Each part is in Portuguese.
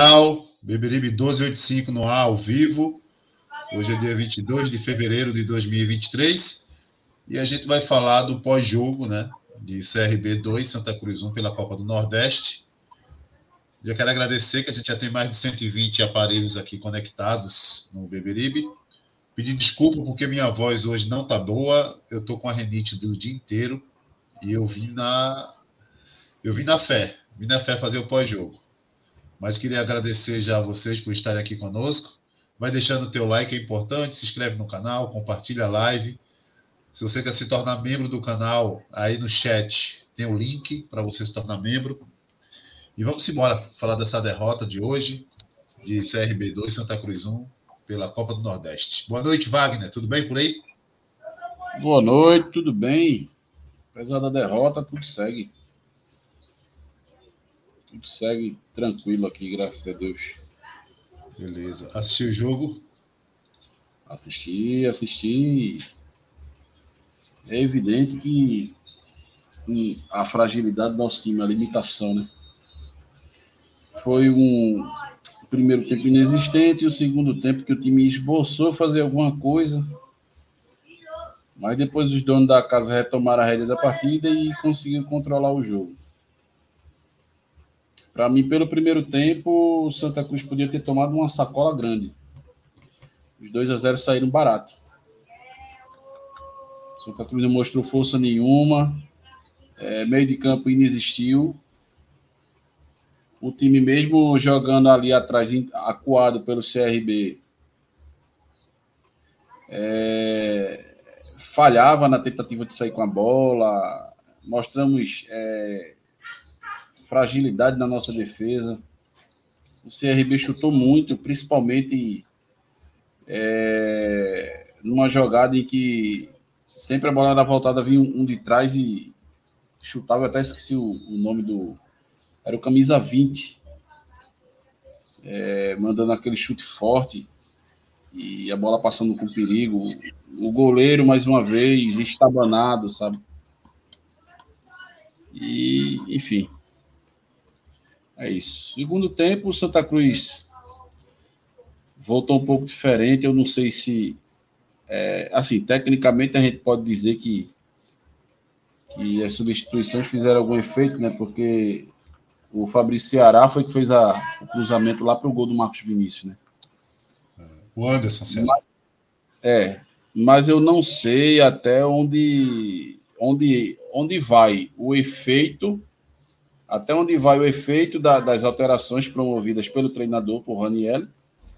Coral, Beberibe 1285 no ar ao vivo. Hoje é dia 22 de fevereiro de 2023 e a gente vai falar do pós-jogo, né, de CRB 2 Santa Cruz 1 pela Copa do Nordeste. Já quero agradecer que a gente já tem mais de 120 aparelhos aqui conectados no Beberibe. Pedir desculpa porque minha voz hoje não tá boa. Eu tô com a renite do dia inteiro e eu vim na eu vim na fé, vim na fé fazer o pós-jogo. Mas queria agradecer já a vocês por estarem aqui conosco. Vai deixando o teu like, é importante, se inscreve no canal, compartilha a live. Se você quer se tornar membro do canal, aí no chat tem o link para você se tornar membro. E vamos embora falar dessa derrota de hoje, de CRB 2 Santa Cruz 1, pela Copa do Nordeste. Boa noite, Wagner. Tudo bem por aí? Boa noite, tudo bem. Apesar da derrota, tudo segue. Tudo segue tranquilo aqui, graças a Deus. Beleza. Assistiu o jogo? Assisti, assisti. É evidente que a fragilidade do nosso time, a limitação, né? Foi um primeiro tempo inexistente e o segundo tempo que o time esboçou fazer alguma coisa. Mas depois os donos da casa retomaram a rédea da partida e conseguiram controlar o jogo. Para mim, pelo primeiro tempo, o Santa Cruz podia ter tomado uma sacola grande. Os 2 a 0 saíram barato. Santa Cruz não mostrou força nenhuma. É, meio de campo inexistiu. O time mesmo jogando ali atrás, acuado pelo CRB, é, falhava na tentativa de sair com a bola, mostramos é, fragilidade na nossa defesa. O CRB chutou muito, principalmente é, numa jogada em que sempre a bola era voltada, vinha um, de trás e chutava, eu até esqueci o, o nome do. Era o camisa 20. É, mandando aquele chute forte e a bola passando com perigo. O goleiro, mais uma vez, estabanado, sabe? E, enfim. É isso. Segundo tempo, o Santa Cruz voltou um pouco diferente. Eu não sei se. É, assim, tecnicamente a gente pode dizer que, que as substituições fizeram algum efeito, né? Porque o Fabrício Ceará foi que fez a, o cruzamento lá para o gol do Marcos Vinícius, né? O Anderson, certo? Mas, é, mas eu não sei até onde, onde, onde vai o efeito, até onde vai o efeito da, das alterações promovidas pelo treinador, por Raniel,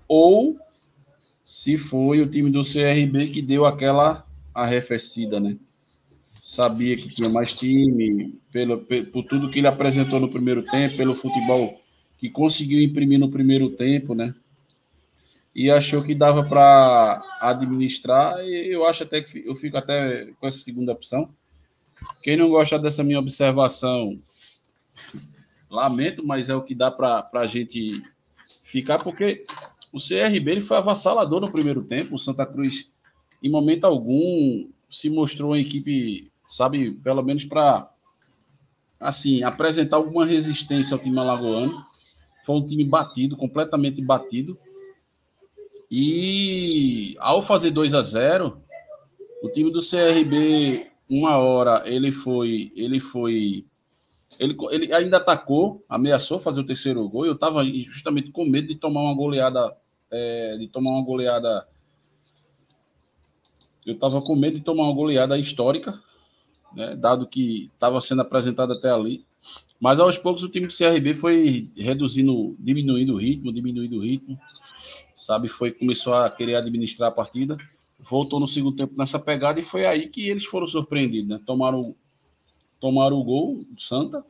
ou se foi o time do CRB que deu aquela arrefecida, né? Sabia que tinha mais time, pelo, por tudo que ele apresentou no primeiro tempo, pelo futebol que conseguiu imprimir no primeiro tempo, né? e achou que dava para administrar. Eu acho até que eu fico até com essa segunda opção. Quem não gosta dessa minha observação, lamento, mas é o que dá para a gente ficar, porque o CRB ele foi avassalador no primeiro tempo. O Santa Cruz, em momento algum, se mostrou uma equipe, sabe, pelo menos para assim apresentar alguma resistência ao time alagoano. Foi um time batido, completamente batido. E ao fazer 2 a 0 o time do CRB, uma hora, ele foi. Ele foi. Ele, ele ainda atacou, ameaçou fazer o terceiro gol. Eu estava justamente com medo de tomar uma goleada. É, de tomar uma goleada. Eu estava com medo de tomar uma goleada histórica, né, dado que estava sendo apresentado até ali. Mas aos poucos o time do CRB foi reduzindo, diminuindo o ritmo, diminuindo o ritmo sabe? Foi começou a querer administrar a partida, voltou no segundo tempo nessa pegada e foi aí que eles foram surpreendidos, né? Tomaram, tomaram o gol do Santa,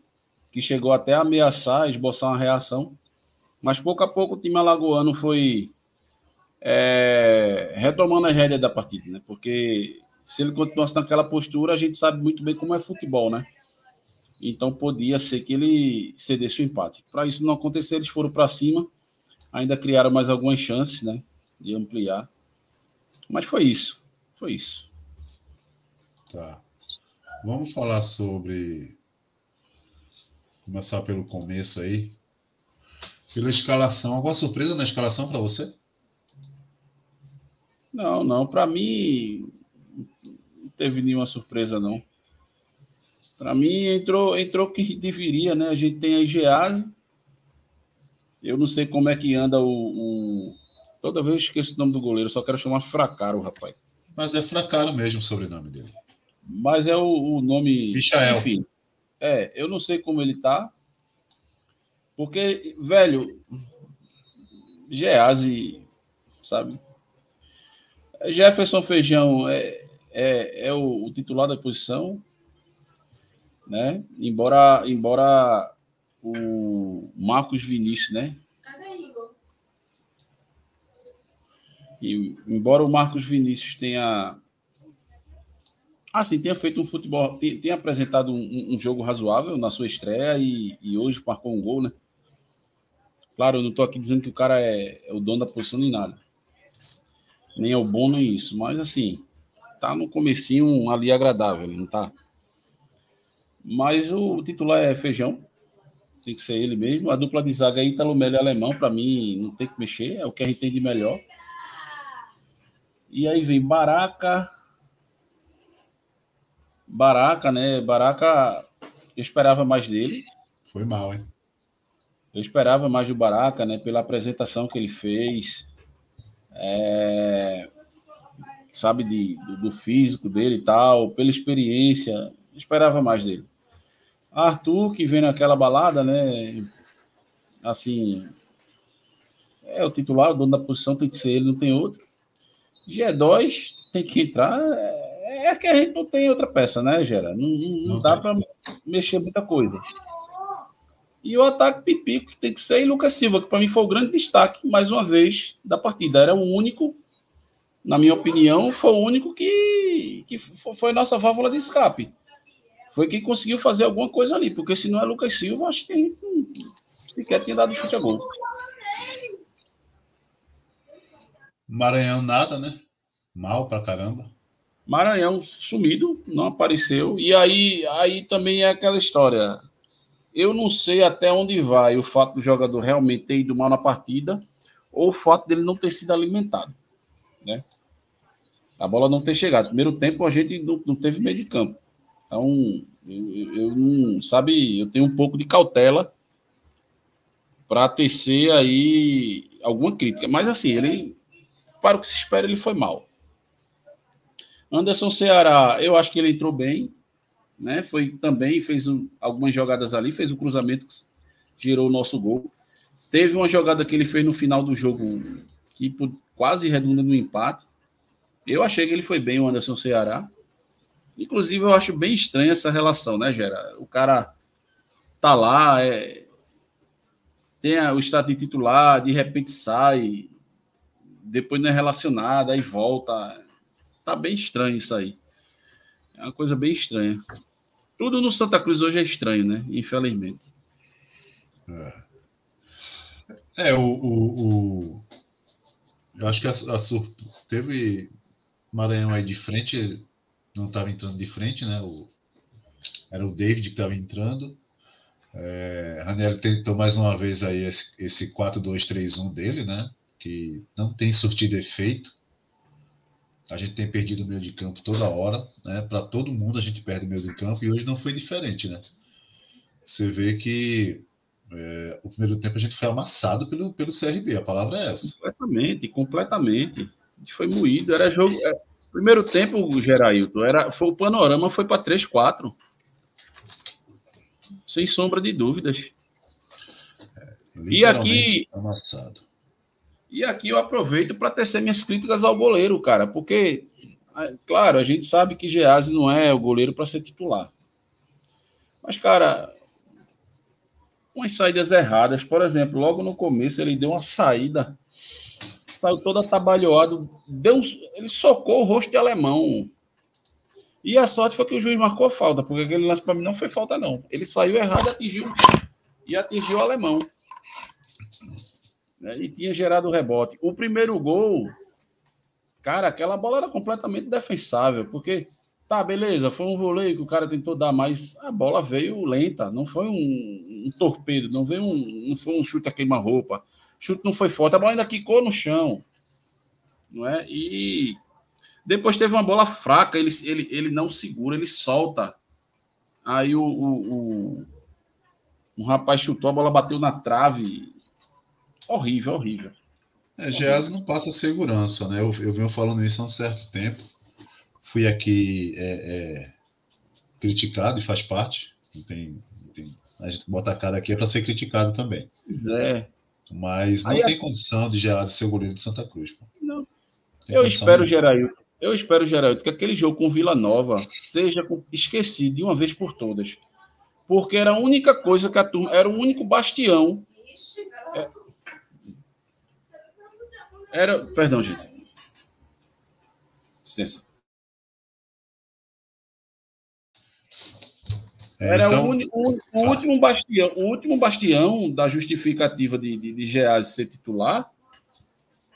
que chegou até a ameaçar, esboçar uma reação, mas pouco a pouco o time alagoano foi é, retomando a rédea da partida, né? Porque se ele continuasse naquela postura, a gente sabe muito bem como é futebol, né? Então podia ser que ele cedesse o empate. Para isso não acontecer, eles foram para cima Ainda criaram mais algumas chances, né? De ampliar. Mas foi isso. Foi isso. Tá. Vamos falar sobre. Começar pelo começo aí. Pela escalação. Alguma surpresa na escalação para você? Não, não. Para mim, não teve nenhuma surpresa, não. Para mim, entrou, entrou que deveria, né? A gente tem a Gease, eu não sei como é que anda o, o... Toda vez eu esqueço o nome do goleiro, só quero chamar Fracaro, rapaz. Mas é Fracaro mesmo o sobrenome dele. Mas é o, o nome. Michael. Enfim. É, eu não sei como ele tá. Porque, velho, Gease, sabe? Jefferson Feijão é, é, é o, o, titular da posição, né? Embora, embora o Marcos Vinícius, né? Cadê Igor? E, embora o Marcos Vinícius tenha assim, tenha feito um futebol, tenha apresentado um, um, jogo razoável na sua estreia e, e, hoje marcou um gol, né? Claro, eu não estou aqui dizendo que o cara é, é, o dono da posição nem nada. Nem é o bom nem isso, mas assim, tá no comecinho ali agradável, não tá? Mas o titular é Feijão, tem que ser ele mesmo. A dupla de zaga aí, Italo Melo e Alemão, para mim, não tem que mexer, é o que a gente tem de melhor. E aí vem Baraca. Baraca, né? Baraca, eu esperava mais dele. Foi mal, hein? Eu esperava mais do Baraca, né? Pela apresentação que ele fez. É... Sabe, de, do, do físico dele e tal, pela experiência. Eu esperava mais dele. Arthur, que vem naquela balada, né? Assim, é o titular, o dono da posição tem que ser ele, não tem outro. G2 tem que entrar. É, é que a gente não tem outra peça, né, Gera? Não, não, não dá para mexer muita coisa. E o ataque Pipico que tem que ser e Lucas Silva, que para mim foi o grande destaque, mais uma vez, da partida. Era o único, na minha opinião, foi o único que, que foi nossa válvula de escape. Foi quem conseguiu fazer alguma coisa ali, porque se não é Lucas Silva, acho que a gente não, sequer tinha dado chute a gol. Maranhão nada, né? Mal pra caramba. Maranhão sumido, não apareceu. E aí, aí também é aquela história. Eu não sei até onde vai o fato do jogador realmente ter ido mal na partida ou o fato dele não ter sido alimentado, né? A bola não ter chegado. Primeiro tempo a gente não, não teve meio de campo. Então, eu, eu, não, sabe, eu tenho um pouco de cautela para tecer aí alguma crítica. Mas assim, ele, para o que se espera, ele foi mal. Anderson Ceará, eu acho que ele entrou bem, né? Foi também, fez um, algumas jogadas ali, fez um cruzamento que gerou o nosso gol. Teve uma jogada que ele fez no final do jogo que quase redunda no empate. Eu achei que ele foi bem, o Anderson Ceará. Inclusive, eu acho bem estranha essa relação, né, Gera? O cara tá lá, é, tem o estado de titular, de repente sai, depois não é relacionado, aí volta. Tá bem estranho isso aí. É uma coisa bem estranha. Tudo no Santa Cruz hoje é estranho, né? Infelizmente. É, é o, o, o, Eu acho que a, a Sur... teve Maranhão aí de frente, não estava entrando de frente, né? O... Era o David que estava entrando. É, Raniel tentou mais uma vez aí esse, esse 4-2-3-1 dele, né? Que não tem surtido efeito. A gente tem perdido o meio de campo toda hora, né? Para todo mundo a gente perde o meio de campo e hoje não foi diferente, né? Você vê que é, o primeiro tempo a gente foi amassado pelo, pelo CRB, a palavra é essa. Completamente, completamente. A gente foi moído, era jogo. É, primeiro tempo, Gerailton, era, foi, o panorama foi para 3-4. Sem sombra de dúvidas. É, e aqui. Amassado. E aqui eu aproveito para tecer minhas críticas ao goleiro, cara, porque, claro, a gente sabe que Geazi não é o goleiro para ser titular. Mas, cara, umas saídas erradas, por exemplo, logo no começo ele deu uma saída, saiu todo atabalhoado, deu um, ele socou o rosto de alemão. E a sorte foi que o juiz marcou falta, porque aquele lance para mim não foi falta, não. Ele saiu errado atingiu, e atingiu o alemão né, e tinha gerado o rebote. O primeiro gol, cara, aquela bola era completamente defensável, porque tá, beleza, foi um voleio que o cara tentou dar, mas a bola veio lenta, não foi um, um torpedo, não veio um, não foi um chute a queima-roupa. Chute não foi forte, a bola ainda quicou no chão. Não é? E depois teve uma bola fraca, ele, ele, ele não segura, ele solta. Aí o, o, o um rapaz chutou, a bola bateu na trave. Horrível, horrível. É, Geazi não passa segurança, né? Eu, eu venho falando isso há um certo tempo. Fui aqui é, é, criticado e faz parte. Não tem, não tem, a gente bota a cara aqui é para ser criticado também. Pois é. Mas não Aí, tem condição de Geazi ser o goleiro de Santa Cruz. Pô. Não. Eu espero, Geraildo, eu espero, Geraldo, que aquele jogo com Vila Nova seja esquecido de uma vez por todas. Porque era a única coisa que a turma. Era o único bastião Era. Perdão, gente. Licença. Era então... o, o, o, último bastião, o último bastião da justificativa de, de, de ser titular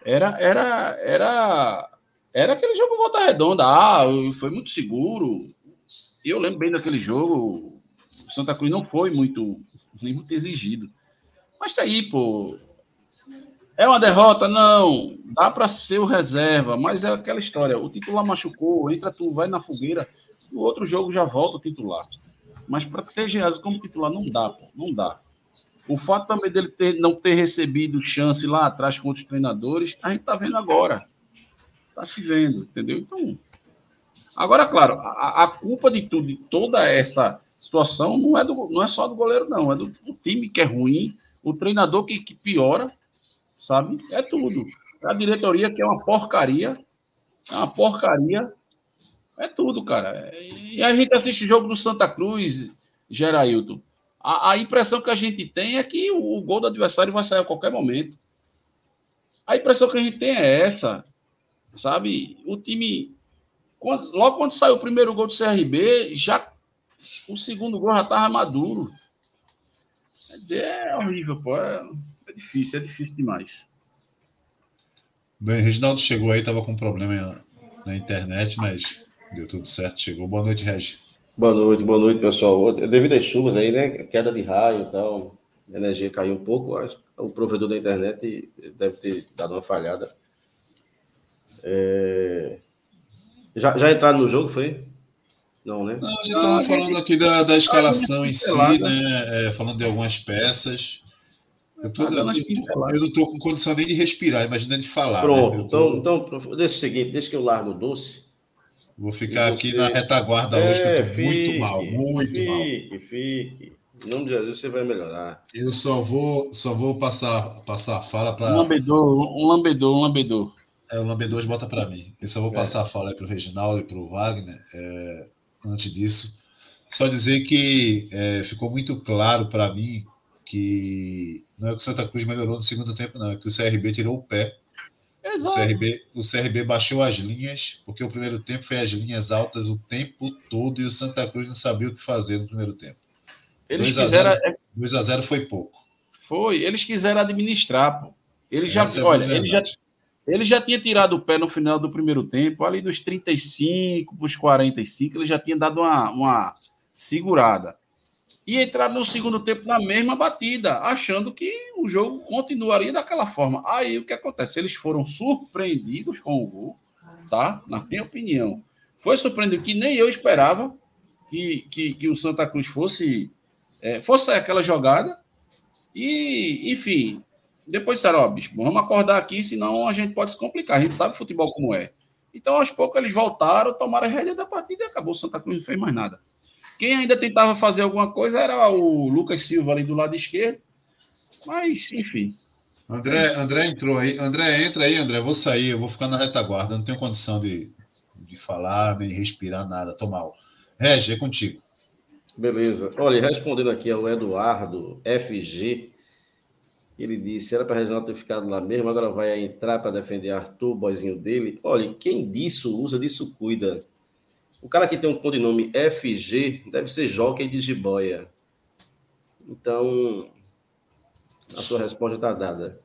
era, era, era, era aquele jogo volta redonda. Ah, foi muito seguro. Eu lembro bem daquele jogo. O Santa Cruz não foi muito, nem muito exigido. Mas tá aí, pô. É uma derrota? Não. Dá para ser o reserva, mas é aquela história. O titular machucou, entra tu, vai na fogueira, o outro jogo já volta o titular. Mas para ter Geazi como titular não dá, pô, não dá. O fato também dele ter, não ter recebido chance lá atrás com outros treinadores, a gente tá vendo agora. Tá se vendo, entendeu? Então, agora, claro, a, a culpa de tudo, de toda essa situação, não é, do, não é só do goleiro, não. É do, do time que é ruim, o treinador que, que piora sabe? É tudo. A diretoria que é uma porcaria, É uma porcaria. É tudo, cara. E a gente assiste o jogo do Santa Cruz, Gerailton. A, a impressão que a gente tem é que o, o gol do adversário vai sair a qualquer momento. A impressão que a gente tem é essa, sabe? O time, quando, logo quando saiu o primeiro gol do CRB, já o segundo gol já estava maduro. Quer dizer, é horrível, pô. É, difícil, é difícil demais. Bem, Reginaldo chegou aí, estava com problema na internet, mas deu tudo certo, chegou. Boa noite, Regi. Boa noite, boa noite, pessoal. Devido às chuvas aí, né? Queda de raio e tal, a energia caiu um pouco. O provedor da internet deve ter dado uma falhada. É... Já, já entraram no jogo, foi? Não, né? Não, a gente estava falando aqui da, da escalação em si, né? É, falando de algumas peças. Eu, tô, eu, eu, não estou com condição nem de respirar, imagina de falar. Né? Pronto, né? tô... então, então deixa o seguinte, deixa que eu largo o doce. Vou ficar aqui na retaguarda é, hoje, que eu estou muito mal, muito fique, mal. Fique, fique. Em nome de Jesus, você vai melhorar. Eu só vou, só vou passar, passar a fala para. Um lambedor, um lambedor, um lambedor. É, o lambedor bota para mim. Eu só vou é. passar a fala para o Reginaldo e para o Wagner. É, antes disso, só dizer que é, ficou muito claro para mim que não é que o Santa Cruz melhorou no segundo tempo, não, é que o CRB tirou o pé. Exato. O CRB, o CRB baixou as linhas, porque o primeiro tempo foi as linhas altas o tempo todo e o Santa Cruz não sabia o que fazer no primeiro tempo. Eles 2 quiseram. 2 a 0 foi pouco. Foi, eles quiseram administrar, pô. Eles já, é olha, ele já, ele já tinha tirado o pé no final do primeiro tempo, ali dos 35 para os 45, ele já tinha dado uma, uma segurada e entraram no segundo tempo na mesma batida, achando que o jogo continuaria daquela forma. Aí o que acontece? Eles foram surpreendidos com o gol, tá? Na minha opinião. Foi surpreendido que nem eu esperava que, que, que o Santa Cruz fosse, é, fosse aquela jogada. E, enfim, depois disseram, ó, bicho, vamos acordar aqui, senão a gente pode se complicar. A gente sabe futebol como é. Então, aos poucos, eles voltaram, tomaram a rédea da partida e acabou. O Santa Cruz não fez mais nada. Quem ainda tentava fazer alguma coisa era o Lucas Silva ali do lado esquerdo. Mas, enfim. André, André entrou aí. André, entra aí, André. vou sair, eu vou ficar na retaguarda. Eu não tenho condição de, de falar, nem respirar nada. Tô mal. Regi, é contigo. Beleza. Olha, respondendo aqui ao Eduardo FG, ele disse: era para Reginaldo ter ficado lá mesmo, agora vai entrar para defender Arthur, boizinho dele. Olha, quem disso usa, disso cuida. O cara que tem um codinome FG deve ser Jockey de Jiboia. Então, a sua resposta está dada.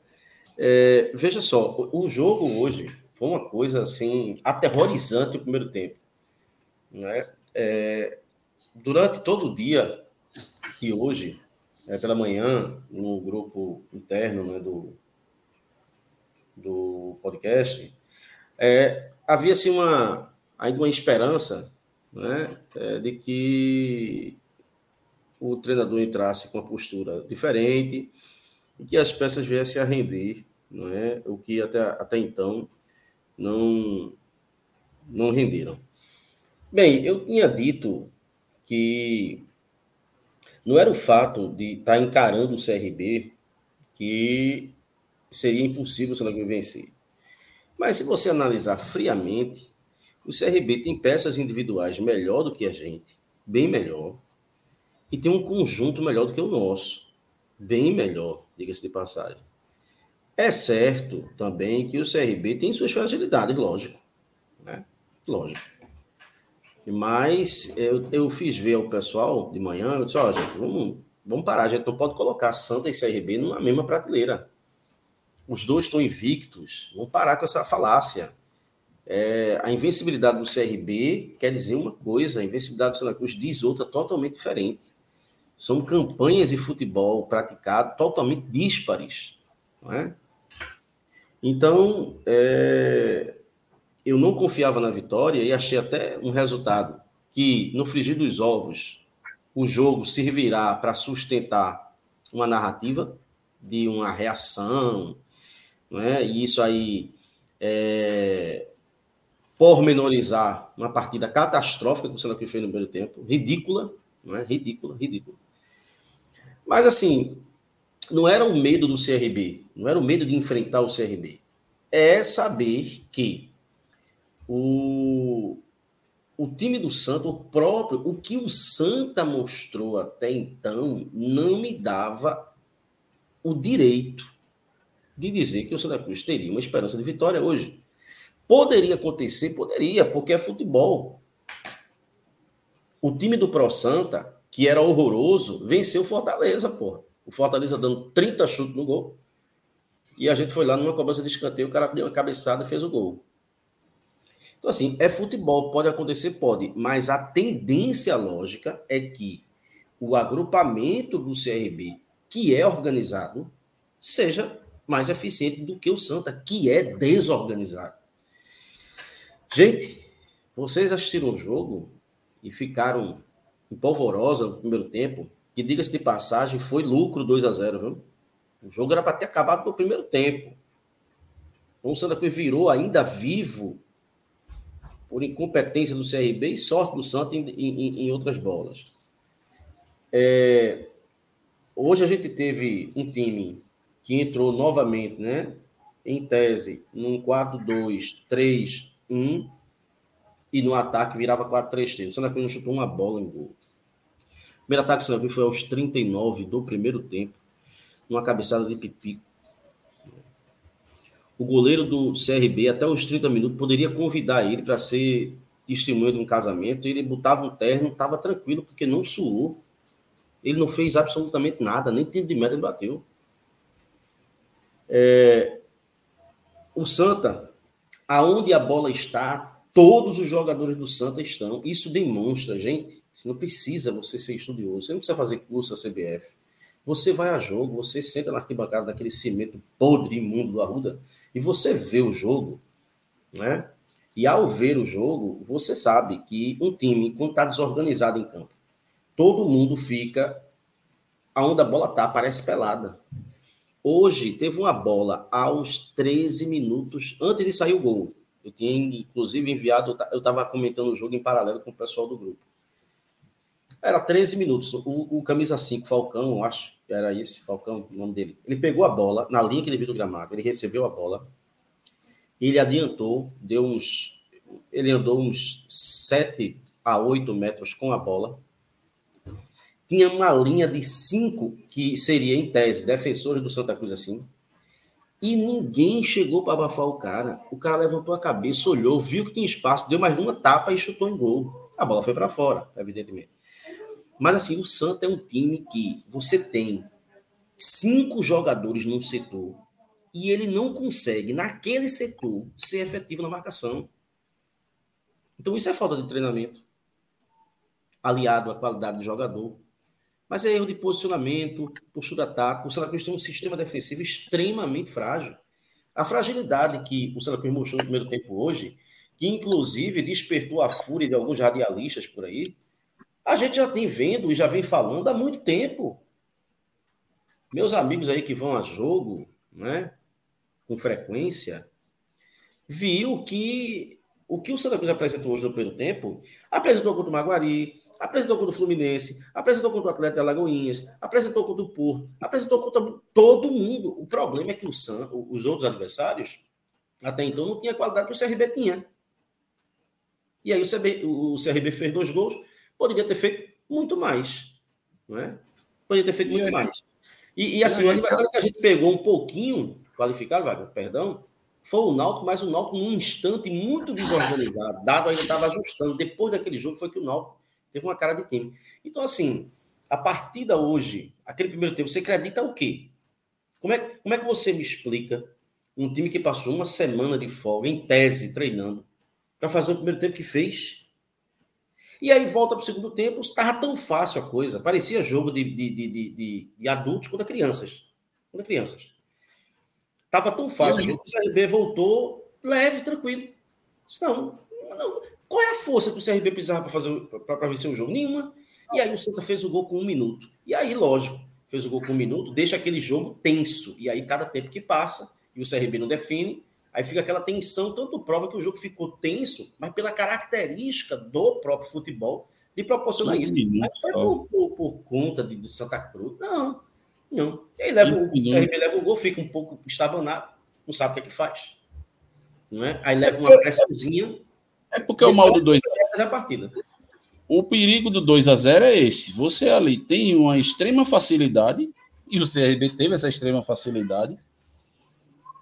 É, veja só, o jogo hoje foi uma coisa assim aterrorizante o primeiro tempo. Né? É, durante todo o dia e hoje, é, pela manhã, no grupo interno né, do, do podcast, é, havia assim uma, ainda uma esperança né, é, de que o treinador entrasse com uma postura diferente e que as peças viessem a render, não é? o que até, até então não, não renderam. Bem, eu tinha dito que não era o fato de estar encarando o CRB que seria impossível se não vencer. Mas se você analisar friamente, o CRB tem peças individuais melhor do que a gente, bem melhor, e tem um conjunto melhor do que o nosso, bem melhor, diga-se de passagem. É certo também que o CRB tem suas fragilidades, lógico. Né? Lógico. Mas eu, eu fiz ver ao pessoal de manhã, eu disse, ó, oh, gente, vamos, vamos parar, a gente não pode colocar Santa e CRB numa mesma prateleira. Os dois estão invictos, vamos parar com essa falácia. É, a invencibilidade do CRB quer dizer uma coisa, a invencibilidade do Santa Cruz diz outra totalmente diferente. São campanhas de futebol praticadas totalmente díspares. Não é? Então, é, eu não confiava na vitória e achei até um resultado que, no frigir dos ovos, o jogo servirá para sustentar uma narrativa de uma reação, é? e isso aí é, pormenorizar uma partida catastrófica que o Santa Cruz fez no primeiro tempo, ridícula, não é? Ridícula, ridícula. Mas assim, não era o medo do CRB, não era o medo de enfrentar o CRB. É saber que o, o time do Santa, o próprio, o que o Santa mostrou até então, não me dava o direito de dizer que o Santa Cruz teria uma esperança de vitória hoje. Poderia acontecer? Poderia, porque é futebol. O time do Pro Santa, que era horroroso, venceu o Fortaleza, porra. O Fortaleza dando 30 chutes no gol. E a gente foi lá numa cobrança de escanteio, o cara deu uma cabeçada e fez o gol. Então, assim, é futebol, pode acontecer, pode, mas a tendência lógica é que o agrupamento do CRB, que é organizado, seja mais eficiente do que o Santa, que é desorganizado. Gente, vocês assistiram o jogo e ficaram empolvorosa no primeiro tempo, que diga-se de passagem, foi lucro 2 a 0 viu? O jogo era para ter acabado no primeiro tempo. Então, o Santa Cruz virou ainda vivo por incompetência do CRB e sorte do Santa em, em, em outras bolas. É, hoje a gente teve um time que entrou novamente, né? Em tese, num 4-2-3-1 e no ataque virava 4-3-3. O Santa Cruz não chutou uma bola em gol. O primeiro ataque do Santa Cruz foi aos 39 do primeiro tempo, numa cabeçada de Pipico o goleiro do CRB, até os 30 minutos, poderia convidar ele para ser testemunha de um casamento. Ele botava um terno, estava tranquilo, porque não suou. Ele não fez absolutamente nada, nem tiro de meta ele bateu. É, o Santa, aonde a bola está, todos os jogadores do Santa estão. Isso demonstra, gente, você não precisa você ser estudioso, você não precisa fazer curso da CBF. Você vai a jogo, você senta na arquibancada daquele cimento podre, imundo do Arruda, e você vê o jogo, né? E ao ver o jogo, você sabe que um time, quando está desorganizado em campo, todo mundo fica aonde a bola tá, parece pelada. Hoje teve uma bola aos 13 minutos antes de sair o gol. Eu tinha inclusive enviado, eu estava comentando o jogo em paralelo com o pessoal do grupo. Era 13 minutos. O, o camisa 5, Falcão, eu acho que era esse, Falcão, o nome dele. Ele pegou a bola na linha que ele viu do gramado, ele recebeu a bola, ele adiantou, deu uns. Ele andou uns 7 a 8 metros com a bola. Tinha uma linha de 5, que seria, em tese, defensores do Santa Cruz assim. E ninguém chegou para abafar o cara. O cara levantou a cabeça, olhou, viu que tinha espaço, deu mais uma tapa e chutou em gol. A bola foi para fora, evidentemente. Mas assim, o Santa é um time que você tem cinco jogadores num setor e ele não consegue, naquele setor, ser efetivo na marcação. Então, isso é falta de treinamento, aliado à qualidade do jogador. Mas é erro de posicionamento, postura tática. O Santa Cruz tem um sistema defensivo extremamente frágil. A fragilidade que o Santa Cruz mostrou no primeiro tempo hoje, que inclusive despertou a fúria de alguns radialistas por aí, a gente já tem vendo e já vem falando há muito tempo. Meus amigos aí que vão a jogo, né, com frequência, viu que o que o Santa Cruz apresentou hoje no primeiro tempo, apresentou contra o Maguari, apresentou contra o Fluminense, apresentou contra o Atlético de Alagoinhas, apresentou contra o Porto, apresentou contra todo mundo. O problema é que o San, os outros adversários, até então, não tinha a qualidade que o CRB tinha. E aí o CRB, o CRB fez dois gols, poderia ter feito muito mais. Não é? Poderia ter feito e muito aí, mais. E, e assim, o aniversário que a gente pegou um pouquinho qualificado, Wagner, perdão, foi o Náutico, mas o Náutico num instante muito desorganizado. Dado ainda estava ajustando. Depois daquele jogo foi que o Náutico teve uma cara de time. Então, assim, a partida hoje, aquele primeiro tempo, você acredita o quê? Como é, como é que você me explica um time que passou uma semana de folga, em tese, treinando, para fazer o primeiro tempo que fez? E aí volta para o segundo tempo, estava tão fácil a coisa. Parecia jogo de, de, de, de, de adultos contra crianças. Contra crianças. Estava tão fácil. O jogo do CRB voltou leve, tranquilo. Não, não. Qual é a força que o CRB precisava para fazer para vencer o jogo? Nenhuma. E aí o Santa fez o gol com um minuto. E aí, lógico, fez o gol com um minuto, deixa aquele jogo tenso. E aí, cada tempo que passa, e o CRB não define, Aí fica aquela tensão, tanto prova que o jogo ficou tenso, mas pela característica do próprio futebol de proporcionar isso. Minutos, mas foi por, por, por, conta de, de, Santa Cruz. Não, não. E aí leva, o, CRB leva o gol, fica um pouco estabanado, não sabe o que é que faz. Não é? Aí leva uma pressãozinha, É porque o mal do 2 da partida. O perigo do 2 a 0 é esse. Você ali tem uma extrema facilidade, e o CRB teve essa extrema facilidade,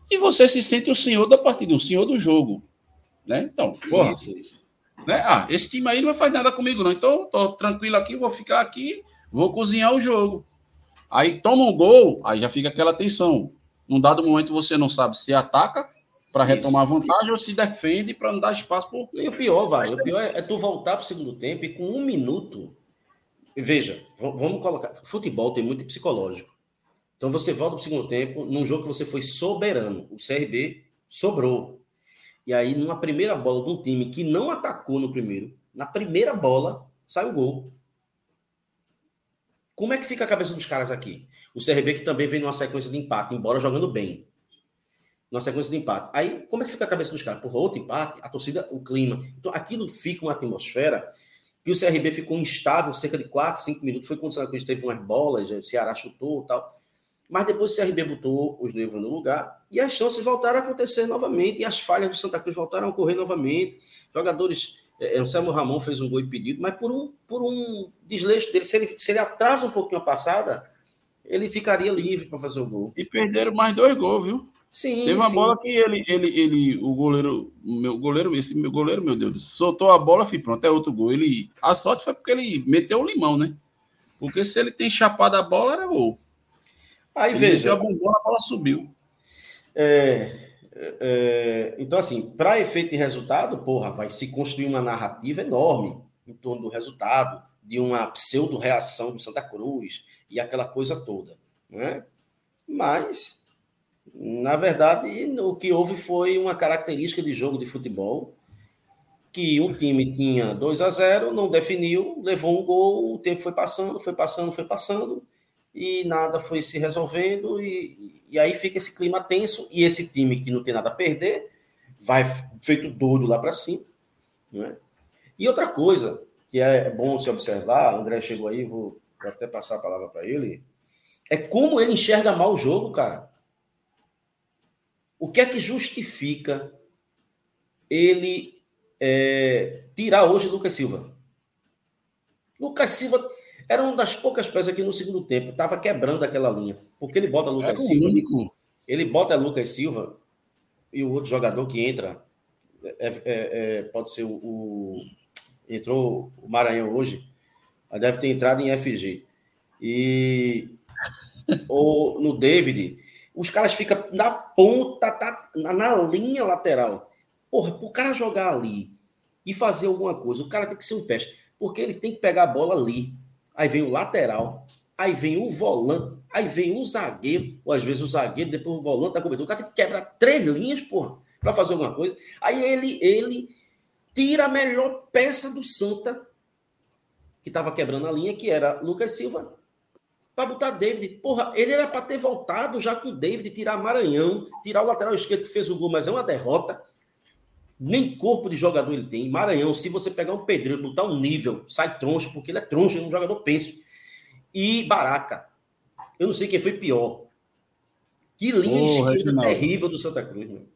e você se sente o senhor da partida, o senhor do jogo. Né? Então, porra, isso. né? Ah, esse time aí não vai fazer nada comigo, não. Então, tô tranquilo aqui, vou ficar aqui, vou cozinhar o jogo. Aí toma um gol, aí já fica aquela tensão. Num dado momento você não sabe se ataca para retomar a vantagem ou se defende para não dar espaço por. E o pior, vai, o pior é, é tu voltar para o segundo tempo e com um minuto. Veja, vamos colocar. Futebol tem muito psicológico. Então você volta para o segundo tempo num jogo que você foi soberano. O CRB sobrou. E aí, numa primeira bola de um time que não atacou no primeiro, na primeira bola, sai o gol. Como é que fica a cabeça dos caras aqui? O CRB que também vem numa sequência de empate, embora jogando bem. Numa sequência de empate. Aí, como é que fica a cabeça dos caras? Porra, outro empate, a torcida, o clima. Então, aquilo fica uma atmosfera que o CRB ficou instável cerca de 4, 5 minutos. Foi quando o Santa Cruz teve umas bolas, o Ceará chutou tal. Mas depois o CRB botou os nervos no lugar e as chances voltaram a acontecer novamente e as falhas do Santa Cruz voltaram a ocorrer novamente. Jogadores, Anselmo Ramon fez um gol impedido, mas por um, por um desleixo dele. Se ele, se ele atrasa um pouquinho a passada, ele ficaria livre para fazer o gol. E perderam mais dois gols, viu? Sim, Teve uma sim. bola que ele, ele, ele, o goleiro, o meu goleiro, esse meu goleiro, meu Deus, soltou a bola, fui pronto, é outro gol. Ele, a sorte foi porque ele meteu o limão, né? Porque se ele tem chapado a bola, era gol. Aí Ele veja, meteu a bombona, a bola subiu. É, é, então, assim, para efeito de resultado, porra, vai se construir uma narrativa enorme em torno do resultado, de uma pseudo-reação do Santa Cruz e aquela coisa toda. Né? Mas, na verdade, o que houve foi uma característica de jogo de futebol que um time tinha 2 a 0 não definiu, levou um gol, o tempo foi passando, foi passando, foi passando, e nada foi se resolvendo, e, e aí fica esse clima tenso, e esse time que não tem nada a perder, vai feito doido lá para cima. Né? E outra coisa que é bom se observar, André chegou aí, vou, vou até passar a palavra para ele, é como ele enxerga mal o jogo, cara. O que é que justifica ele é, tirar hoje o Lucas Silva? Lucas Silva era uma das poucas peças que no segundo tempo estava quebrando aquela linha. Porque ele bota Lucas Era o Silva. único. Ele bota Lucas Silva e o outro jogador que entra é- é- é- pode ser o, o- entrou o Maranhão hoje, deve ter entrado em FG. E ou no David, os caras ficam na ponta, tá, na, na linha lateral. Porra, o cara jogar ali e fazer alguma coisa, o cara tem que ser um peste, porque ele tem que pegar a bola ali. Aí vem o lateral, aí vem o volante, aí vem o zagueiro, ou às vezes o zagueiro, depois o volante da cobertura. O cara tem que quebrar três linhas, porra, para fazer alguma coisa. Aí ele, ele tira a melhor peça do Santa, que estava quebrando a linha, que era Lucas Silva, para botar David. Porra, ele era para ter voltado já com o David, tirar Maranhão, tirar o lateral esquerdo que fez o gol, mas é uma derrota. Nem corpo de jogador ele tem. Maranhão, se você pegar um pedreiro, botar um nível, sai troncho, porque ele é troncho, ele é um jogador penso. E Baraca. Eu não sei quem foi pior. Que linha esquerda terrível do Santa Cruz, meu.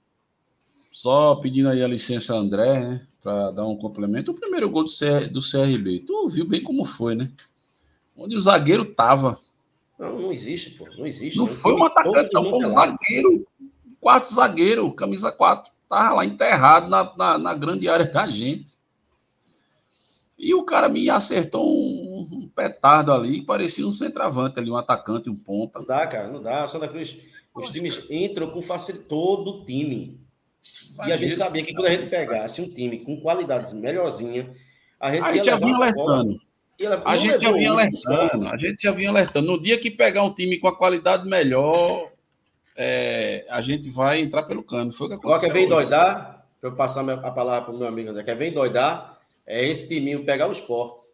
Só pedindo aí a licença, André, né? Para dar um complemento. O primeiro gol do, CR, do CRB. Tu viu bem como foi, né? Onde o zagueiro tava. Não, não existe, pô. Não existe. Não Um foi um atacante, não. Foi um zagueiro. Quarto zagueiro, camisa 4. Tava lá enterrado na, na, na grande área da gente. E o cara me acertou um, um petardo ali, parecia um centroavante ali, um atacante, um ponta. Não dá, cara, não dá. O Santa Cruz, os times entram com facilidade, todo o time. E a gente sabia que quando a gente pegasse um time com qualidades melhorzinha, a gente, A gente já vinha alertando. A gente já vinha alertando. A gente já vinha alertando. No dia que pegar um time com a qualidade melhor, é, a gente vai entrar pelo cano. Foi o que Agora, aconteceu. quer ver hoje. doidar? Para eu passar a palavra para o meu amigo André. Quer ver doidar? É esse timinho pegar o esporte.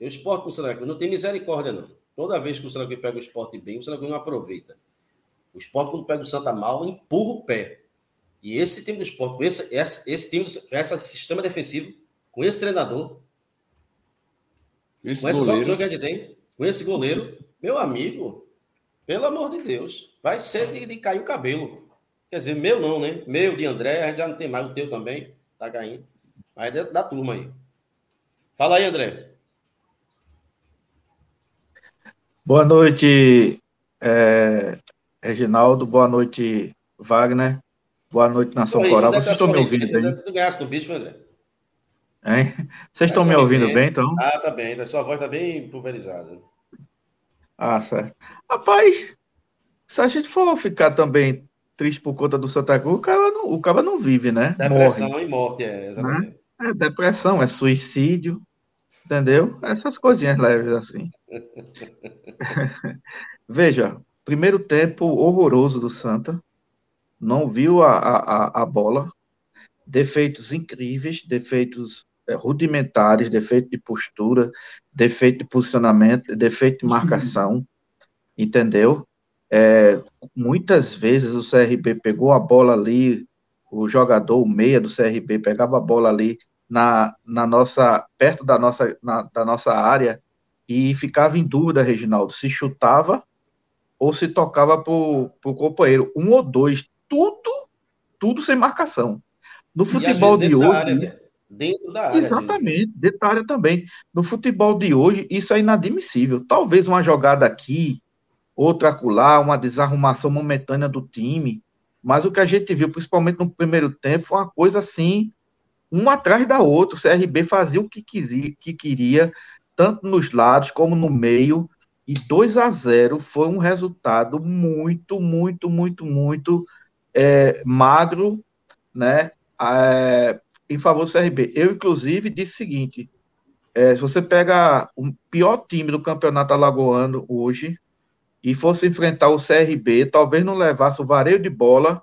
E o esporte com o Santa Cruz não tem misericórdia, não. Toda vez que o Santa Cruz pega o esporte bem, o Santa Cruz não aproveita. O esporte, quando pega o Santa mal, empurra o pé. E esse time do esporte, com esse, esse, esse time, esse sistema defensivo, com esse treinador, Esse com esse goleiro. que a gente tem, com esse goleiro, meu amigo, pelo amor de Deus, vai ser de, de cair o cabelo. Quer dizer, meu não, né? Meu de André, a gente já não tem mais o teu também, tá caindo. Aí dentro da turma aí. Fala aí, André. Boa noite, é, Reginaldo. Boa noite, Wagner. Boa noite, Nação Sorri, Coral. Vocês estão me ouvindo bem? Tu ganhaste no bicho, André? Hein? Vocês estão me ouvindo bem, bem, então? Ah, tá bem. A sua voz tá bem pulverizada. Ah, certo. Rapaz, se a gente for ficar também triste por conta do Santa Cruz, o cara não, o cara não vive, né? Depressão Morre. e morte, é, exatamente. Né? É depressão, é suicídio, entendeu? Essas coisinhas leves assim. Veja, primeiro tempo horroroso do Santa, não viu a, a, a bola, defeitos incríveis, defeitos rudimentares, defeito de postura, defeito de posicionamento, defeito de marcação, entendeu? É, muitas vezes o CRB pegou a bola ali, o jogador, o meia do CRB, pegava a bola ali na, na nossa, perto da nossa, na, da nossa área e ficava em dúvida, Reginaldo, se chutava ou se tocava para o companheiro. Um ou dois, tudo, tudo sem marcação. No futebol de hoje. Dentro da área. Exatamente, área também. No futebol de hoje, isso é inadmissível. Talvez uma jogada aqui, outra acolá, uma desarrumação momentânea do time. Mas o que a gente viu, principalmente no primeiro tempo, foi uma coisa assim, um atrás da outra. O CRB fazia o que, quisia, que queria, tanto nos lados como no meio. E 2 a 0 foi um resultado muito, muito, muito, muito é, magro, né? É, em favor do CRB. Eu, inclusive, disse o seguinte: é, se você pega o pior time do campeonato alagoano hoje e fosse enfrentar o CRB, talvez não levasse o vareio de bola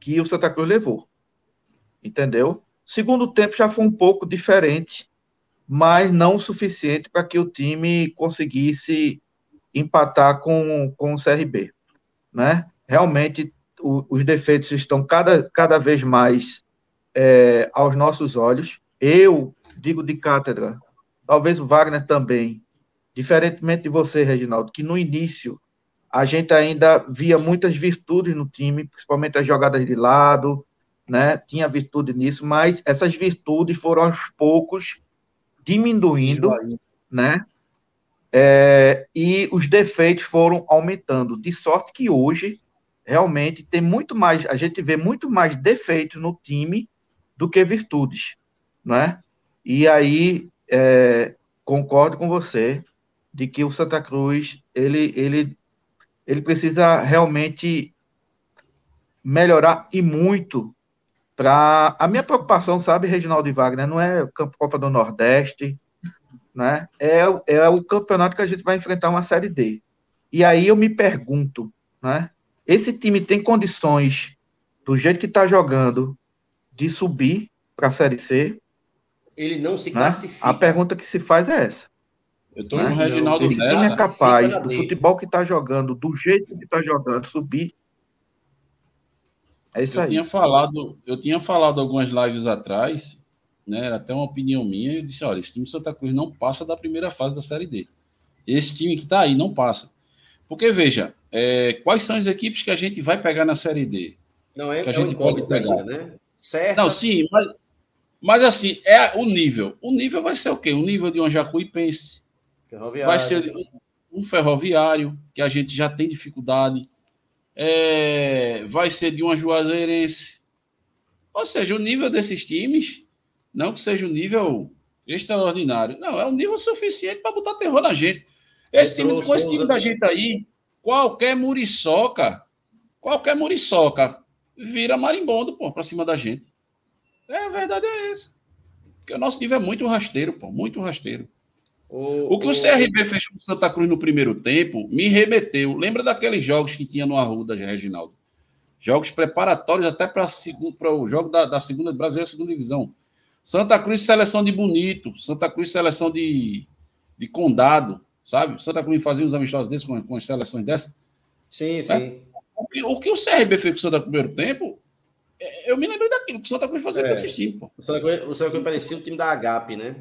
que o Santa Cruz levou. Entendeu? Segundo tempo já foi um pouco diferente, mas não o suficiente para que o time conseguisse empatar com, com o CRB. Né? Realmente, o, os defeitos estão cada, cada vez mais é, aos nossos olhos. Eu digo de cátedra, talvez o Wagner também, diferentemente de você, Reginaldo, que no início a gente ainda via muitas virtudes no time, principalmente as jogadas de lado, né? Tinha virtude nisso, mas essas virtudes foram aos poucos diminuindo, né? É, e os defeitos foram aumentando, de sorte que hoje realmente tem muito mais, a gente vê muito mais defeitos no time do que virtudes, né? E aí é, concordo com você de que o Santa Cruz ele ele ele precisa realmente melhorar e muito para a minha preocupação, sabe, Reginaldo Wagner, não é Copa do Nordeste, né? É, é o campeonato que a gente vai enfrentar uma série D. E aí eu me pergunto, né? Esse time tem condições do jeito que está jogando de subir para a série C? Ele não se né? classifica. A pergunta que se faz é essa. Eu estou né? no Reginaldo Esse time é capaz do futebol que está jogando, do jeito que está jogando, subir é isso eu aí. Tinha falado, eu tinha falado algumas lives atrás, né? Era até uma opinião minha. Eu disse: olha, esse time de Santa Cruz não passa da primeira fase da Série D. Esse time que está aí não passa. Porque, veja, é, quais são as equipes que a gente vai pegar na Série D? Não, é, que a é gente pode pegar, né? Certo. Não, sim, mas, mas assim, é o nível. O nível vai ser o quê? O nível de uma Jacuipense. Vai ser um ferroviário, que a gente já tem dificuldade é, vai ser de uma Juazeirense. Ou seja, o nível desses times, não que seja um nível extraordinário, não, é um nível suficiente para botar terror na gente. Esse time, com esse time da gente aí, qualquer muriçoca, qualquer muriçoca vira marimbondo, pô, para cima da gente. É, a verdade é essa. Porque o nosso nível é muito rasteiro, pô, muito rasteiro. O, o que o, o CRB fez com o Santa Cruz no primeiro tempo me remeteu. Lembra daqueles jogos que tinha no Arruda, Reginaldo? Jogos preparatórios até para o jogo da, da segunda Brasileira segunda divisão. Santa Cruz seleção de bonito, Santa Cruz seleção de, de condado, sabe? Santa Cruz fazia uns amistosos desses com, com as seleções dessas. Sim, né? sim. O que, o que o CRB fez com o Santa Cruz no primeiro tempo, é, eu me lembrei daquilo que o Santa Cruz fazia é. desse pô. O Santa Cruz, o Santa Cruz parecia o time da Agape, né?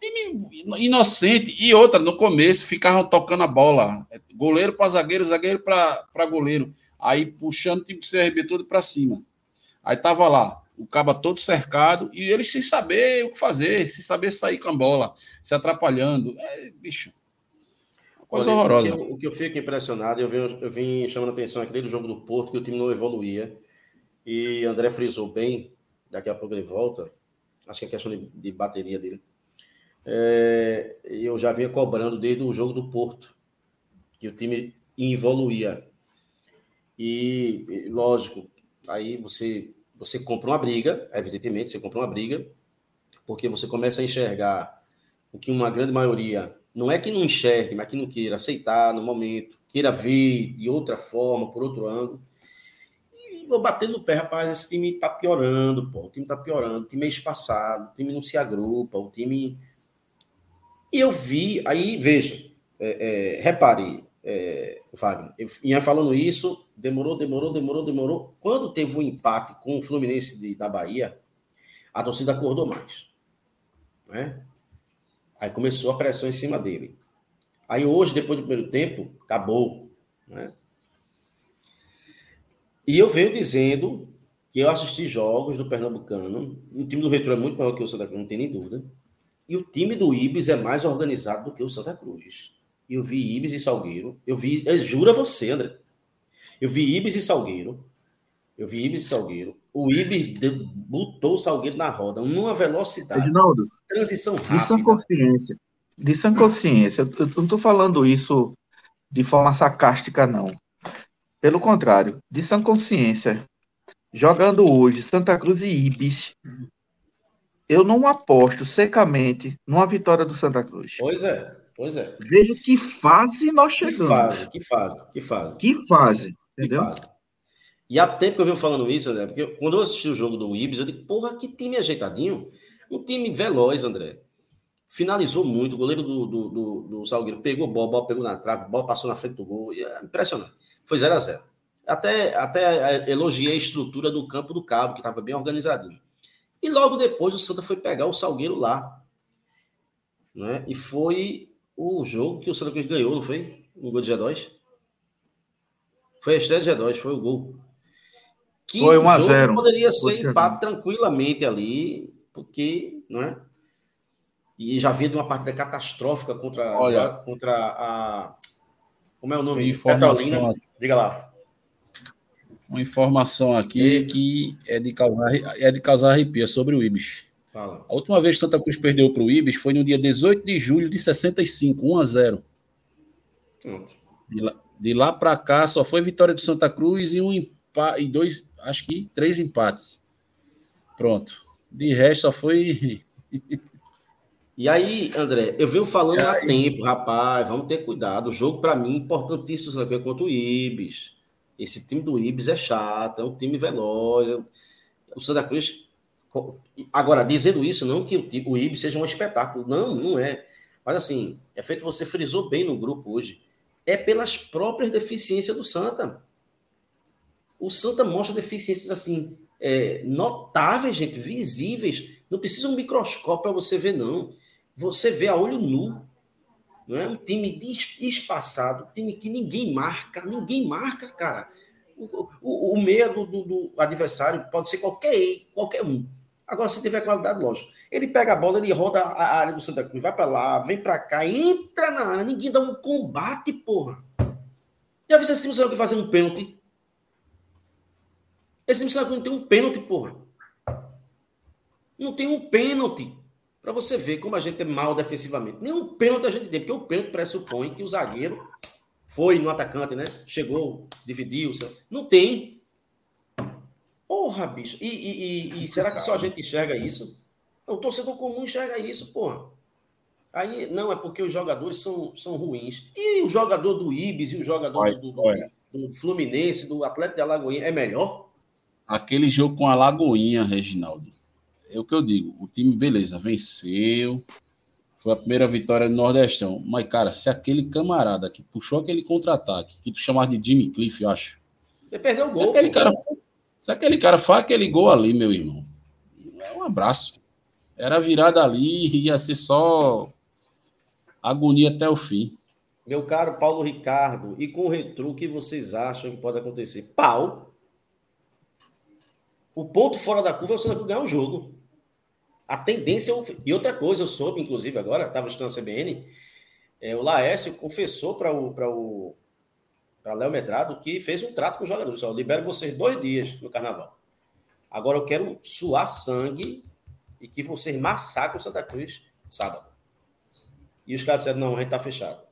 time inocente. E outra, no começo, ficavam tocando a bola. Goleiro para zagueiro, zagueiro para goleiro. Aí puxando o time do CRB todo para cima. Aí tava lá o caba todo cercado e eles sem saber o que fazer, sem saber sair com a bola, se atrapalhando. É, bicho. Coisa Olha, horrorosa. O que, eu, o que, eu, fico impressionado, eu vim, eu vim chamando a atenção aqui do jogo do Porto, que o time não evoluía. E André frisou bem, daqui a pouco ele volta. Acho que é questão de, de bateria dele. É, eu já vinha cobrando desde o jogo do Porto, que o time evoluía. E, lógico, aí você, você compra uma briga, evidentemente, você compra uma briga, porque você começa a enxergar o que uma grande maioria, não é que não enxergue, mas que não queira aceitar no momento, queira ver de outra forma, por outro ângulo. E vou batendo no pé, rapaz, esse time tá piorando, pô, o time tá piorando, o time é espaçado, o time não se agrupa, o time. E eu vi, aí, veja, é, é, repare, é, Wagner. Eu ia falando isso, demorou, demorou, demorou, demorou. Quando teve um empate com o Fluminense de, da Bahia, a torcida acordou mais. Né? Aí começou a pressão em cima dele. Aí hoje, depois do primeiro tempo, acabou. Né? E eu venho dizendo que eu assisti jogos do Pernambucano. O time do Retro é muito maior que o Santa Cruz, não tem nem dúvida. E o time do Ibis é mais organizado do que o Santa Cruz eu vi Ibis e Salgueiro. Eu vi, eu juro a você, André. Eu vi Ibis e Salgueiro. Eu vi Ibis e Salgueiro. O Ibis botou o Salgueiro na roda, numa velocidade. Reginaldo, transição rápida. De sã consciência. De sã consciência. Eu não estou falando isso de forma sarcástica, não. Pelo contrário, de sã consciência. Jogando hoje Santa Cruz e Ibis, eu não aposto secamente numa vitória do Santa Cruz. Pois é. Pois é. Veja que fase nós chegamos. Que fase, que fase, que fase. Que fase, entendeu? Que fase. E há tempo que eu venho falando isso, André, porque quando eu assisti o jogo do Ibis, eu digo, porra, que time ajeitadinho. Um time veloz, André. Finalizou muito, o goleiro do, do, do, do Salgueiro pegou bola, bola pegou na trave, bola passou na frente do gol. É impressionante. Foi 0 a 0 Até, até elogiei a estrutura do campo do Cabo, que estava bem organizadinho. E logo depois o Santa foi pegar o Salgueiro lá. Né? E foi o jogo que o Santa Cruz ganhou, não foi? O gol de G2? Foi a estreia de G2, foi o gol. Que foi 1 a 0 poderia ser empate tranquilamente ali, porque, não é? E já havia de uma partida catastrófica contra, Olha, contra a. Como é o nome? Informação Diga lá. Uma informação aqui e... que é de causar, é de causar arrepio sobre o Ibis. Fala. A última vez que Santa Cruz perdeu para o Ibis foi no dia 18 de julho de 65, 1 a 0. De lá, de lá para cá só foi vitória de Santa Cruz e um empate, e dois, acho que três empates. Pronto. De resto só foi E aí, André, eu venho falando há tempo, rapaz, vamos ter cuidado. O jogo, para mim, importantíssimo saber contra o Ibis. Esse time do Ibis é chato, é um time veloz. O Santa Cruz Agora, dizendo isso, não que o, o IB seja um espetáculo. Não, não é. Mas assim, é feito você frisou bem no grupo hoje. É pelas próprias deficiências do Santa. O Santa mostra deficiências assim, é, notáveis, gente, visíveis. Não precisa um microscópio para você ver, não. Você vê a olho nu. Não é um time espaçado, um time que ninguém marca, ninguém marca, cara. O, o, o meia do, do, do adversário pode ser qualquer, qualquer um. Agora, se tiver qualidade, lógico. Ele pega a bola, ele roda a área do Santa Cruz, vai para lá, vem para cá, entra na área, ninguém dá um combate, porra. Já viu esse time Cruz fazer um pênalti? Esse Cruz não tem um pênalti, porra. Não tem um pênalti. Para você ver como a gente é mal defensivamente. Nenhum pênalti a gente tem, porque o pênalti pressupõe que o zagueiro foi no atacante, né? Chegou, dividiu. Não tem. Porra, bicho. E, e, e será que só a gente enxerga isso? O torcedor comum enxerga isso, porra. Aí, não, é porque os jogadores são, são ruins. E o jogador do Ibis e o jogador olha, do, do, do, Fluminense, do Atlético de Alagoinha, é melhor? Aquele jogo com a Lagoinha, Reginaldo. É o que eu digo. O time, beleza, venceu. Foi a primeira vitória do Nordestão. Mas, cara, se aquele camarada que puxou aquele contra-ataque, que tu chamava de Jimmy Cliff, eu acho. Ele perdeu o gol. Se aquele cara se aquele cara faz aquele gol ali, meu irmão, é um abraço. Era virada ali, ia ser só agonia até o fim. Meu caro Paulo Ricardo, e com o retrô, o que vocês acham que pode acontecer? Pau. O ponto fora da curva é o Santa Cruz ganhar o jogo. A tendência. É e outra coisa, eu soube, inclusive, agora, estava estudando a CBN, é, o Laércio confessou para o. Pra o para Léo Medrado, que fez um trato com os jogadores. Só libero vocês dois dias no carnaval. Agora eu quero suar sangue e que vocês massacrem o Santa Cruz sábado. E os caras disseram: não, a gente está fechado.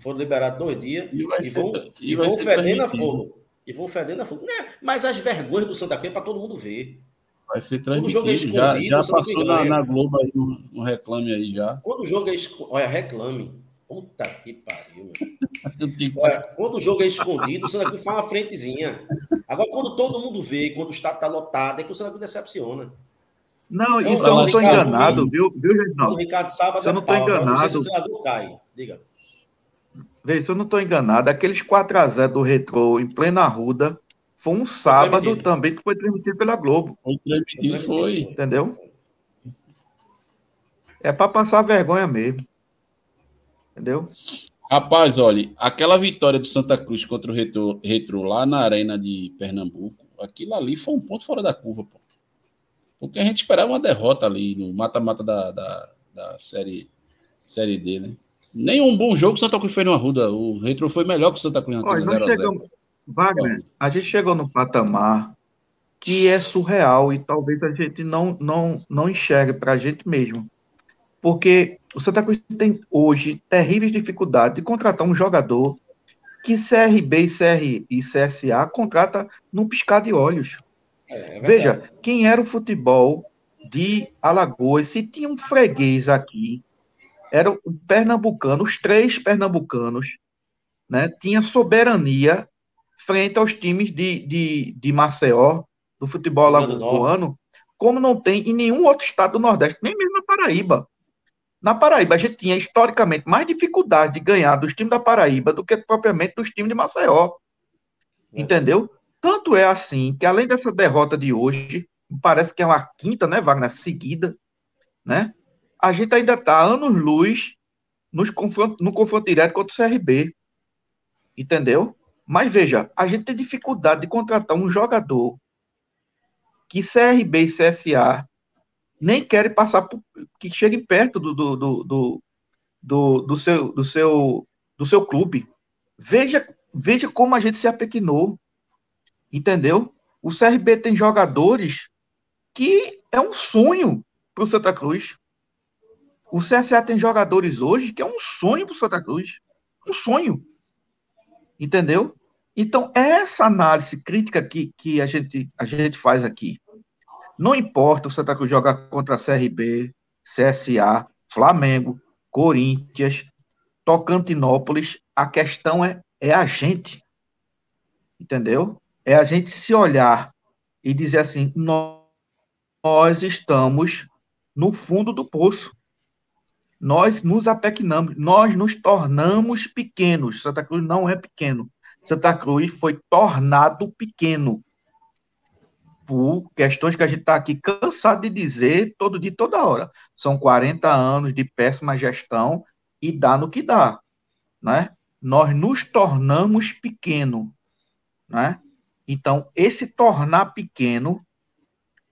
Foram liberados dois dias e, e vão, e, e vão fedendo a fogo. E vão fedendo a fogo. Né? Mas as vergonhas do Santa Cruz é para todo mundo ver. Vai ser transmitido. É já, já passou na, na, Globo aí no, no, reclame aí já. Quando o jogo é escondido. Olha, reclame. Puta que pariu, meu. Olha, quando o jogo é escondido, o Santa Cruz faz uma frentezinha. Agora, quando todo mundo vê, quando o estado está lotado, é que o Santa Cruz decepciona. Não, então, isso eu não estou enganado, viu, viu, Reginaldo? O Ricardo Sábado eu não estou enganado. Não sei se o treinador cai. Diga. Vê, se eu não estou enganado, aqueles 4x0 do Retrô em plena Ruda foi um sábado foi também que foi transmitido pela Globo. Foi transmitido, foi. Entendeu? É para passar vergonha mesmo. Entendeu? Rapaz, olha, aquela vitória do Santa Cruz contra o Retro, Retro lá na Arena de Pernambuco, aquilo ali foi um ponto fora da curva, pô. Porque a gente esperava uma derrota ali no mata-mata da, da, da, série, série D, né? Nem um bom jogo o Santa Cruz fez no Arruda. O Retro foi melhor que o Santa Cruz naquele 0x0. Wagner, a gente chegou no patamar que é surreal e talvez a gente não, não, não enxergue para a gente mesmo. Porque o Santa Cruz tem hoje terríveis dificuldades de contratar um jogador que CRB e, CR, e CSA contrata num piscar de olhos. É, é Veja, quem era o futebol de Alagoas, se tinha um freguês aqui, era o pernambucano, os três pernambucanos, né, tinha soberania frente aos times de, de, de Maceió, do futebol alagoano, como não tem em nenhum outro estado do Nordeste, nem mesmo na Paraíba. Na Paraíba, a gente tinha historicamente mais dificuldade de ganhar dos times da Paraíba do que propriamente dos times de Maceió. É. Entendeu? Tanto é assim que, além dessa derrota de hoje, parece que é uma quinta, né, Wagner, seguida, né? A gente ainda está anos-luz no confronto direto contra o CRB. Entendeu? Mas veja, a gente tem dificuldade de contratar um jogador que CRB e CSA nem querem passar por, que chegue perto do, do, do, do, do, seu, do, seu, do seu clube. Veja, veja como a gente se apequinou. Entendeu? O CRB tem jogadores que é um sonho para o Santa Cruz. O CSA tem jogadores hoje que é um sonho para o Santa Cruz. Um sonho. Entendeu? Então, essa análise crítica que, que a, gente, a gente faz aqui, não importa o Santa Cruz jogar contra CRB, CSA, Flamengo, Corinthians, Tocantinópolis, a questão é, é a gente. Entendeu? É a gente se olhar e dizer assim: nós, nós estamos no fundo do poço. Nós nos apequenamos, nós nos tornamos pequenos. Santa Cruz não é pequeno. Santa Cruz foi tornado pequeno por questões que a gente está aqui cansado de dizer todo dia, toda hora. São 40 anos de péssima gestão e dá no que dá, né? Nós nos tornamos pequeno, né? Então, esse tornar pequeno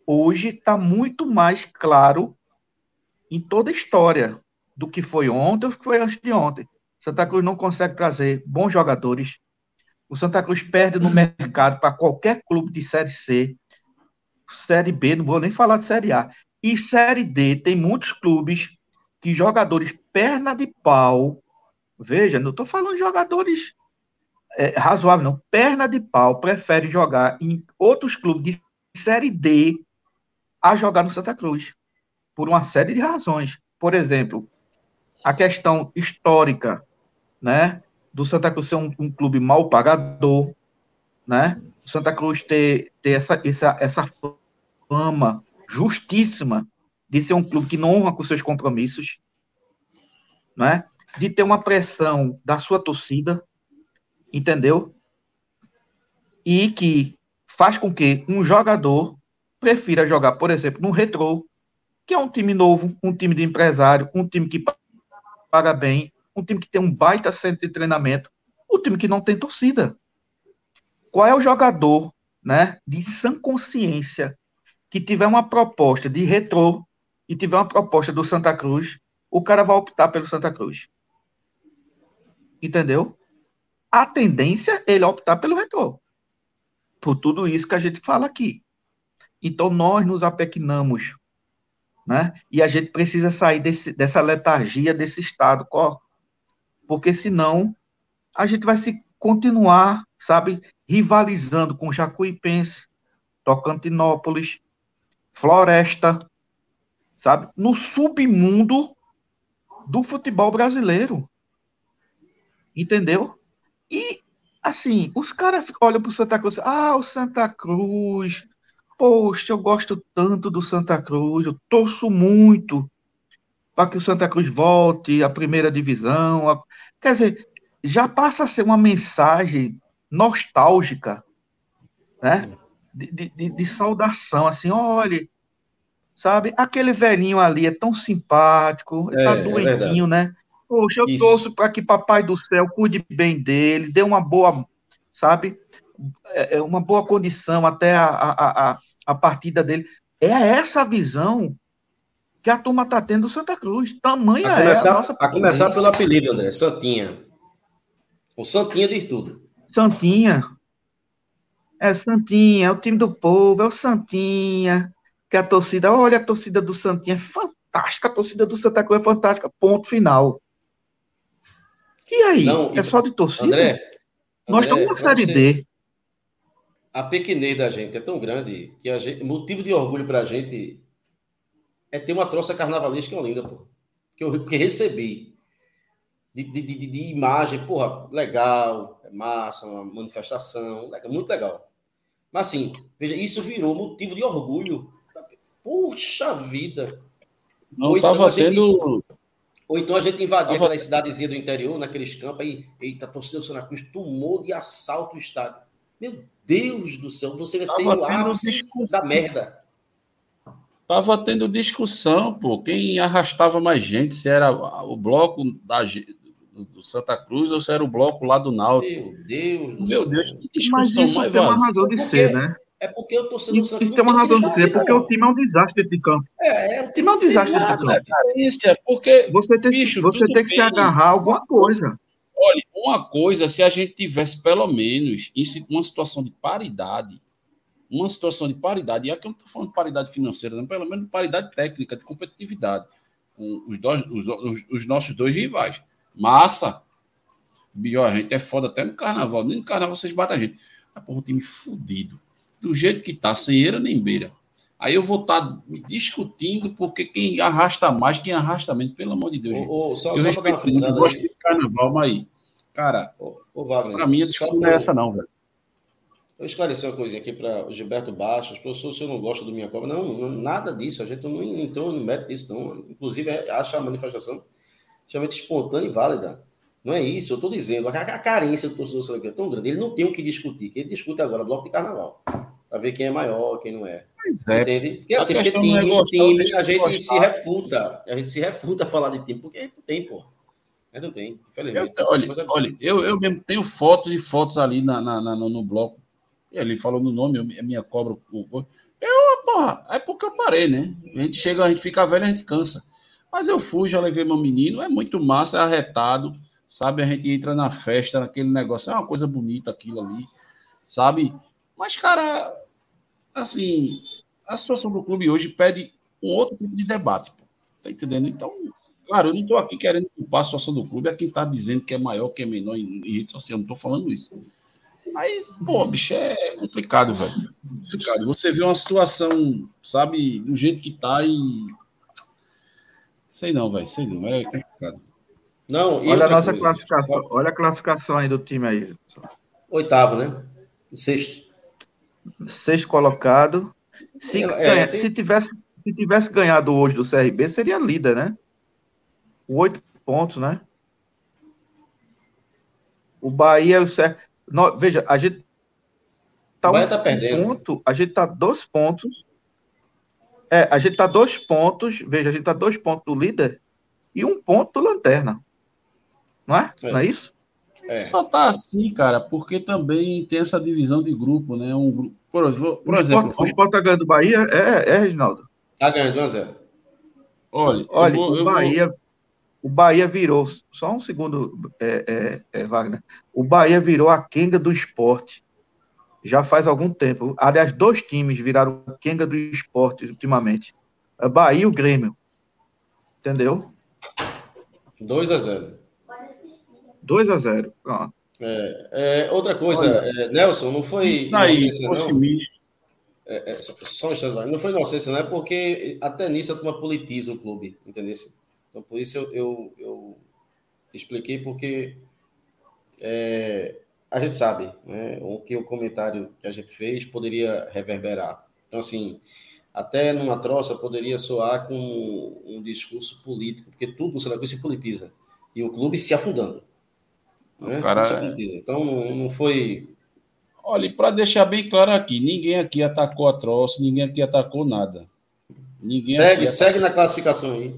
hoje está muito mais claro em toda a história do que foi ontem ou que foi antes de ontem. Santa Cruz não consegue trazer bons jogadores. O Santa Cruz perde no mercado para qualquer clube de Série C Série B, não vou nem falar de Série A. E Série D, tem muitos clubes que jogadores perna de pau, veja, não estou falando de jogadores é, razoáveis, não, perna de pau, prefere jogar em outros clubes de Série D a jogar no Santa Cruz, por uma série de razões. Por exemplo, a questão histórica, né, do Santa Cruz ser um, um clube mal pagador, né, Santa Cruz ter, ter essa, essa, essa fama justíssima de ser um clube que não honra com seus compromissos, né? de ter uma pressão da sua torcida, entendeu? E que faz com que um jogador prefira jogar, por exemplo, no Retrô, que é um time novo, um time de empresário, um time que paga bem, um time que tem um baita centro de treinamento, um time que não tem torcida. Qual é o jogador, né, de sã consciência que tiver uma proposta de retrô e tiver uma proposta do Santa Cruz, o cara vai optar pelo Santa Cruz. Entendeu? A tendência é ele optar pelo retrô. Por tudo isso que a gente fala aqui. Então nós nos apequinamos, né? E a gente precisa sair desse, dessa letargia, desse estado, porque senão a gente vai se continuar, sabe, rivalizando com Jacuipense, Tocantinópolis, Floresta, sabe, no submundo do futebol brasileiro. Entendeu? E, assim, os caras olham para o Santa Cruz, ah, o Santa Cruz, poxa, eu gosto tanto do Santa Cruz, eu torço muito para que o Santa Cruz volte à primeira divisão. Quer dizer, já passa a ser uma mensagem nostálgica, né? De, de, de saudação, assim, olha, sabe? Aquele velhinho ali é tão simpático, é, tá é doentinho, é né? Poxa, eu Isso. torço para que Papai do Céu cuide bem dele, dê uma boa, sabe? É, é uma boa condição até a, a, a, a partida dele. É essa visão que a turma tá tendo do Santa Cruz. Tamanha a começar, é a nossa A começar pelo apelido, André, Santinha. O Santinha diz tudo. Santinha. É Santinha, é o time do povo, é o Santinha. Que a torcida, olha, a torcida do Santinha é fantástica, a torcida do Santa Cruz é fantástica, ponto final. E aí? Não, é só de torcida? André, Nós André, estamos na Série D. A pequenez da gente é tão grande que a gente, motivo de orgulho para a gente é ter uma troça carnavalesca linda, pô. Que eu que recebi de, de, de, de, imagem, porra, legal, é massa, uma manifestação, legal, muito legal. Mas assim, veja, isso virou motivo de orgulho. Puxa vida! Não estava então tendo. Ou então a gente invadia tava... aquela cidadezinha do interior, naqueles campos, aí, eita, torcida do Santa Cruz tomou de assalto o estádio. Meu Deus do céu, você vai ser o ápice da merda. Tava tendo discussão, pô, quem arrastava mais gente, se era o bloco da, do Santa Cruz ou se era o bloco lá do Náutico. Meu Deus do Meu Deus, que discussão mais vazia. Tem uma razão de ser, né? É porque eu tô sendo Santa Cruz. Tem uma razão de ser, porque o time é um desastre de campo. É, é o time é um desastre de campo. Carência, porque, você tem, bicho, você tem que bem, se agarrar a alguma coisa. Olha, uma coisa, se a gente tivesse pelo menos uma situação de paridade, uma situação de paridade, e aqui eu não estou falando de paridade financeira, não, pelo menos paridade técnica, de competitividade, com os, dois, os, os, os nossos dois rivais. Massa. Bió, a gente é foda até no carnaval. Nem no carnaval vocês batem a gente. Mas, porra, um time fudido. Do jeito que tá, sem eira nem beira. Aí eu vou estar tá discutindo porque quem arrasta mais, quem arrasta menos, pelo amor de Deus. Ô, ô, só, eu só respeito muito, gosto de carnaval, mas cara, ô, ô, Wagner, pra mim a discussão não é essa não, velho. Eu esclarecer uma coisinha aqui para o Gilberto Baixos. Professor, o senhor não gosta do Minha Cobra? Não, não, nada disso. A gente não entrou no mérito disso, não. Inclusive, acha a manifestação extremamente espontânea e válida. Não é isso, eu estou dizendo. A, a carência do torcedor Santa é tão grande, ele não tem o que discutir, que ele discute agora bloco de carnaval. Para ver quem é maior, quem não é. Pois é. Entende? Porque assim, porque time, é gostar, time a gente gostar. se refuta. A gente se refuta a falar de time, porque tem, pô. Mas não tem, infelizmente. Eu, olha, olha eu, eu mesmo tenho fotos e fotos ali na, na, na no, bloco. E ele falou no nome, a minha cobra. Eu, porra, é porque eu parei, né? A gente chega, a gente fica velho, a gente cansa. Mas eu fui, já levei meu menino, é muito massa, é arretado, sabe? A gente entra na festa, naquele negócio, é uma coisa bonita aquilo ali, sabe? Mas, cara, assim, a situação do clube hoje pede um outro tipo de debate, pô. tá entendendo? Então, claro, eu não estou aqui querendo culpar a situação do clube, é quem está dizendo que é maior, que é menor em, em rede social, não estou falando isso. Mas, pô, bicho, é complicado, velho. Complicado. Você vê uma situação, sabe, do jeito que tá e Sei não, velho. Sei não. É complicado. Não, olha a nossa coisa, classificação. Olha a classificação aí do time aí. Oitavo, né? Sexto. Sexto colocado. Se, é, ganha, tem... se, tivesse, se tivesse ganhado hoje do CRB, seria líder, né? Oito pontos, né? O Bahia o CRB. Veja, a gente tá, um tá perdendo. ponto, a gente tá dois pontos é, a gente está dois pontos, veja, a gente está dois pontos do líder e um ponto do lanterna. Não é? é. Não é isso? É. Só tá assim, cara, porque também tem essa divisão de grupo, né? Um grupo, por, por o exemplo. O Sport tá ganhando Bahia? É, é, Reginaldo. Tá ganhando 1x0. Olha, Olha vou, o, Bahia, vou... o Bahia virou. Só um segundo, é, é, é, Wagner. O Bahia virou a Kenga do esporte. Já faz algum tempo. Aliás, dois times viraram Kenga do esporte ultimamente. A Bahia e o Grêmio. Entendeu? 2 a 0 2 a 0 Pronto. É, é, outra coisa, é, Nelson, não foi. Isso aí, fosse misto. É, é, só um instante, não foi inocência, não é porque até nisso a turma politiza o clube, entendeu? Então, por isso eu, eu, eu expliquei, porque é, a gente sabe né, o que o comentário que a gente fez poderia reverberar. Então, assim, até numa troça poderia soar com um discurso político, porque tudo no Santa se politiza e o clube se afundando. Né? Cara... Se então não foi. Olha, para deixar bem claro aqui, ninguém aqui atacou a troça, ninguém aqui atacou nada. Ninguém segue, segue na classificação aí.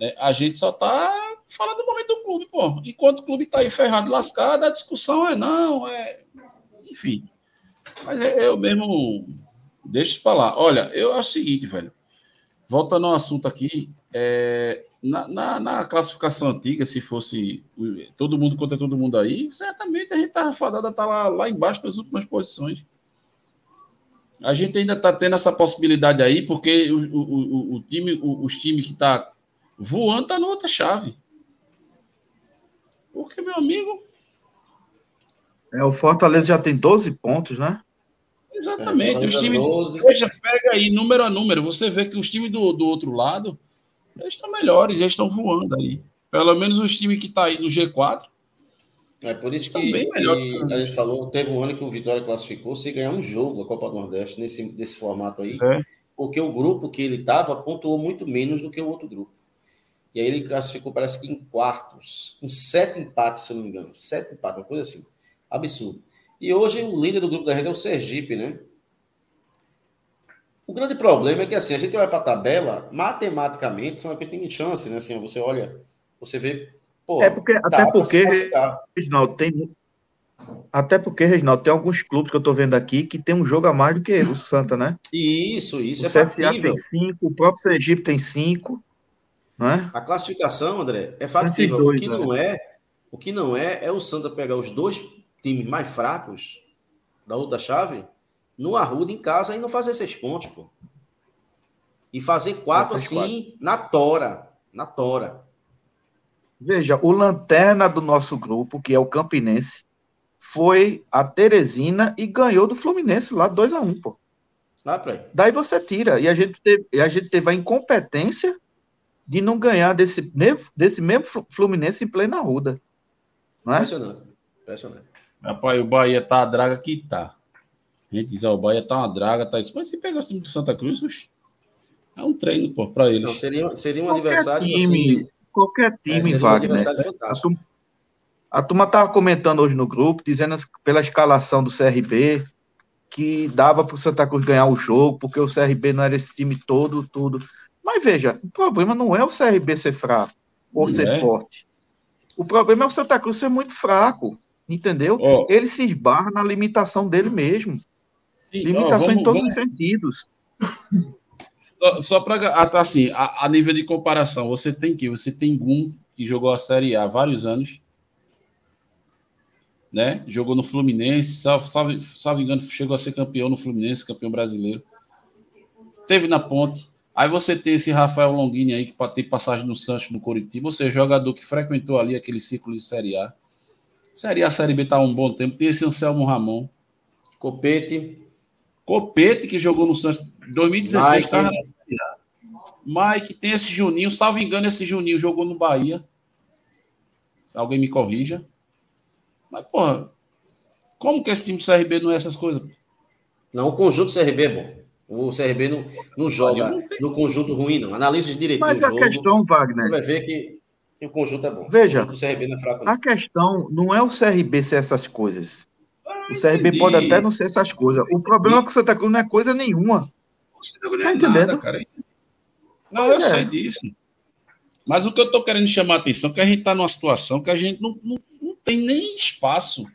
É, a gente só está falando do momento do clube, pô. Enquanto o clube está aí ferrado, lascado, a discussão é não, é. Enfim. Mas é, eu mesmo Deixa isso para lá. Olha, eu acho o seguinte, velho. Voltando ao assunto aqui, é, na, na, na, classificação antiga, se fosse todo mundo contra todo mundo aí, certamente a gente estava fadada tá lá, lá embaixo nas últimas posições. A gente ainda está tendo essa possibilidade aí, porque o, o, o, o time, os times que tá voando tá na outra chave. Porque, meu amigo. É, o Fortaleza já tem 12 pontos, né? Exatamente. É, os times. Veja, pega aí número a número. Você vê que os times do, do outro lado eles estão melhores, eles estão voando aí. Pelo menos os times que estão tá aí no G4. É por isso que, bem melhor que a gente falou, teve um ano que o Vitória classificou se ganhar um jogo a Copa do Nordeste nesse, nesse formato aí. É. Porque o grupo que ele estava pontuou muito menos do que o outro grupo. E aí ele classificou, parece que em quartos, com sete empates, se eu não me engano. Sete empates, uma coisa assim. Absurdo. E hoje o líder do grupo da gente é o Sergipe, né? O grande problema é que assim, a gente olha para a tabela, matematicamente, são tem chance, né? Assim, você olha, você vê. Pô, é porque, até porque, Reginaldo, tem. Até porque, Reginaldo, tem alguns clubes que eu estou vendo aqui que tem um jogo a mais do que o Santa, né? Isso, isso o é CSA factível. tem cinco, o próprio Sergipe tem cinco. Né? A classificação, André, é factível. Dois, o que né? não é, o que não é, é o Santa pegar os dois times mais fracos da outra chave no Arruda em casa e não fazer seis pontos, pô. E fazer quatro assim quatro. na tora. Na tora. Veja, o lanterna do nosso grupo, que é o Campinense, foi a Teresina e ganhou do Fluminense lá 2 a 1 um, pô. Lá pra aí. Daí você tira. E a gente teve, a gente teve a incompetência de não ganhar desse, desse mesmo Fluminense em plena ruda. Não é? Impressionante. Impressionante. Rapaz, o Bahia tá a draga que tá. A gente diz, ó, o Bahia tá uma draga, tá isso. Mas se pegar o time do Santa Cruz, é um treino, pô, pra eles. Não, seria, seria um qualquer adversário. Time, assim, qualquer time, é, Wagner. Um a, turma, a turma tava comentando hoje no grupo, dizendo pela escalação do CRB que dava para o Santa Cruz ganhar o jogo, porque o CRB não era esse time todo, tudo. Mas veja, o problema não é o CRB ser fraco ou não ser é. forte. O problema é o Santa Cruz ser muito fraco. Entendeu? Oh. Ele se esbarra na limitação dele mesmo. Sim, limitação oh, vamos, em todos vamos... os sentidos. Só, só para ah, tá assim, a, a, nível de comparação, você tem que você tem Gum que jogou a Série A há vários anos, né? Jogou no Fluminense, salvo, salvo, salvo engano, chegou a ser campeão no Fluminense, campeão brasileiro. Teve na Ponte. Aí você tem esse Rafael Longini aí que tem passagem no Santos, no Coritiba, você é jogador que frequentou ali aquele ciclo de Série A. Série A, Série B tá um bom tempo. Tem esse Anselmo Ramon. Copete. Copete, que jogou no Santos 2016, Mike. na Série A. Mike, tem esse Juninho. Salvo engano, esse Juninho jogou no Bahia. Se alguém me corrija. Mas, porra, como que esse time do CRB não é essas coisas? Não, o conjunto do CRB é bom. O CRB não, não joga não no conjunto ruim, não. Analisa direito Mas a jogo, questão, Wagner. Você vai ver que que o conjunto é bom. Veja, o CRB não é fraco, não. a questão não é o CRB ser essas coisas. Ah, o CRB entendi. pode até não ser essas coisas. O problema é que o Santa Cruz não é coisa nenhuma. Você não tá entendendo? Nada, cara. Não, pois eu é. sei disso. Mas o que eu estou querendo chamar a atenção é que a gente está numa situação que a gente não, não, não tem nem espaço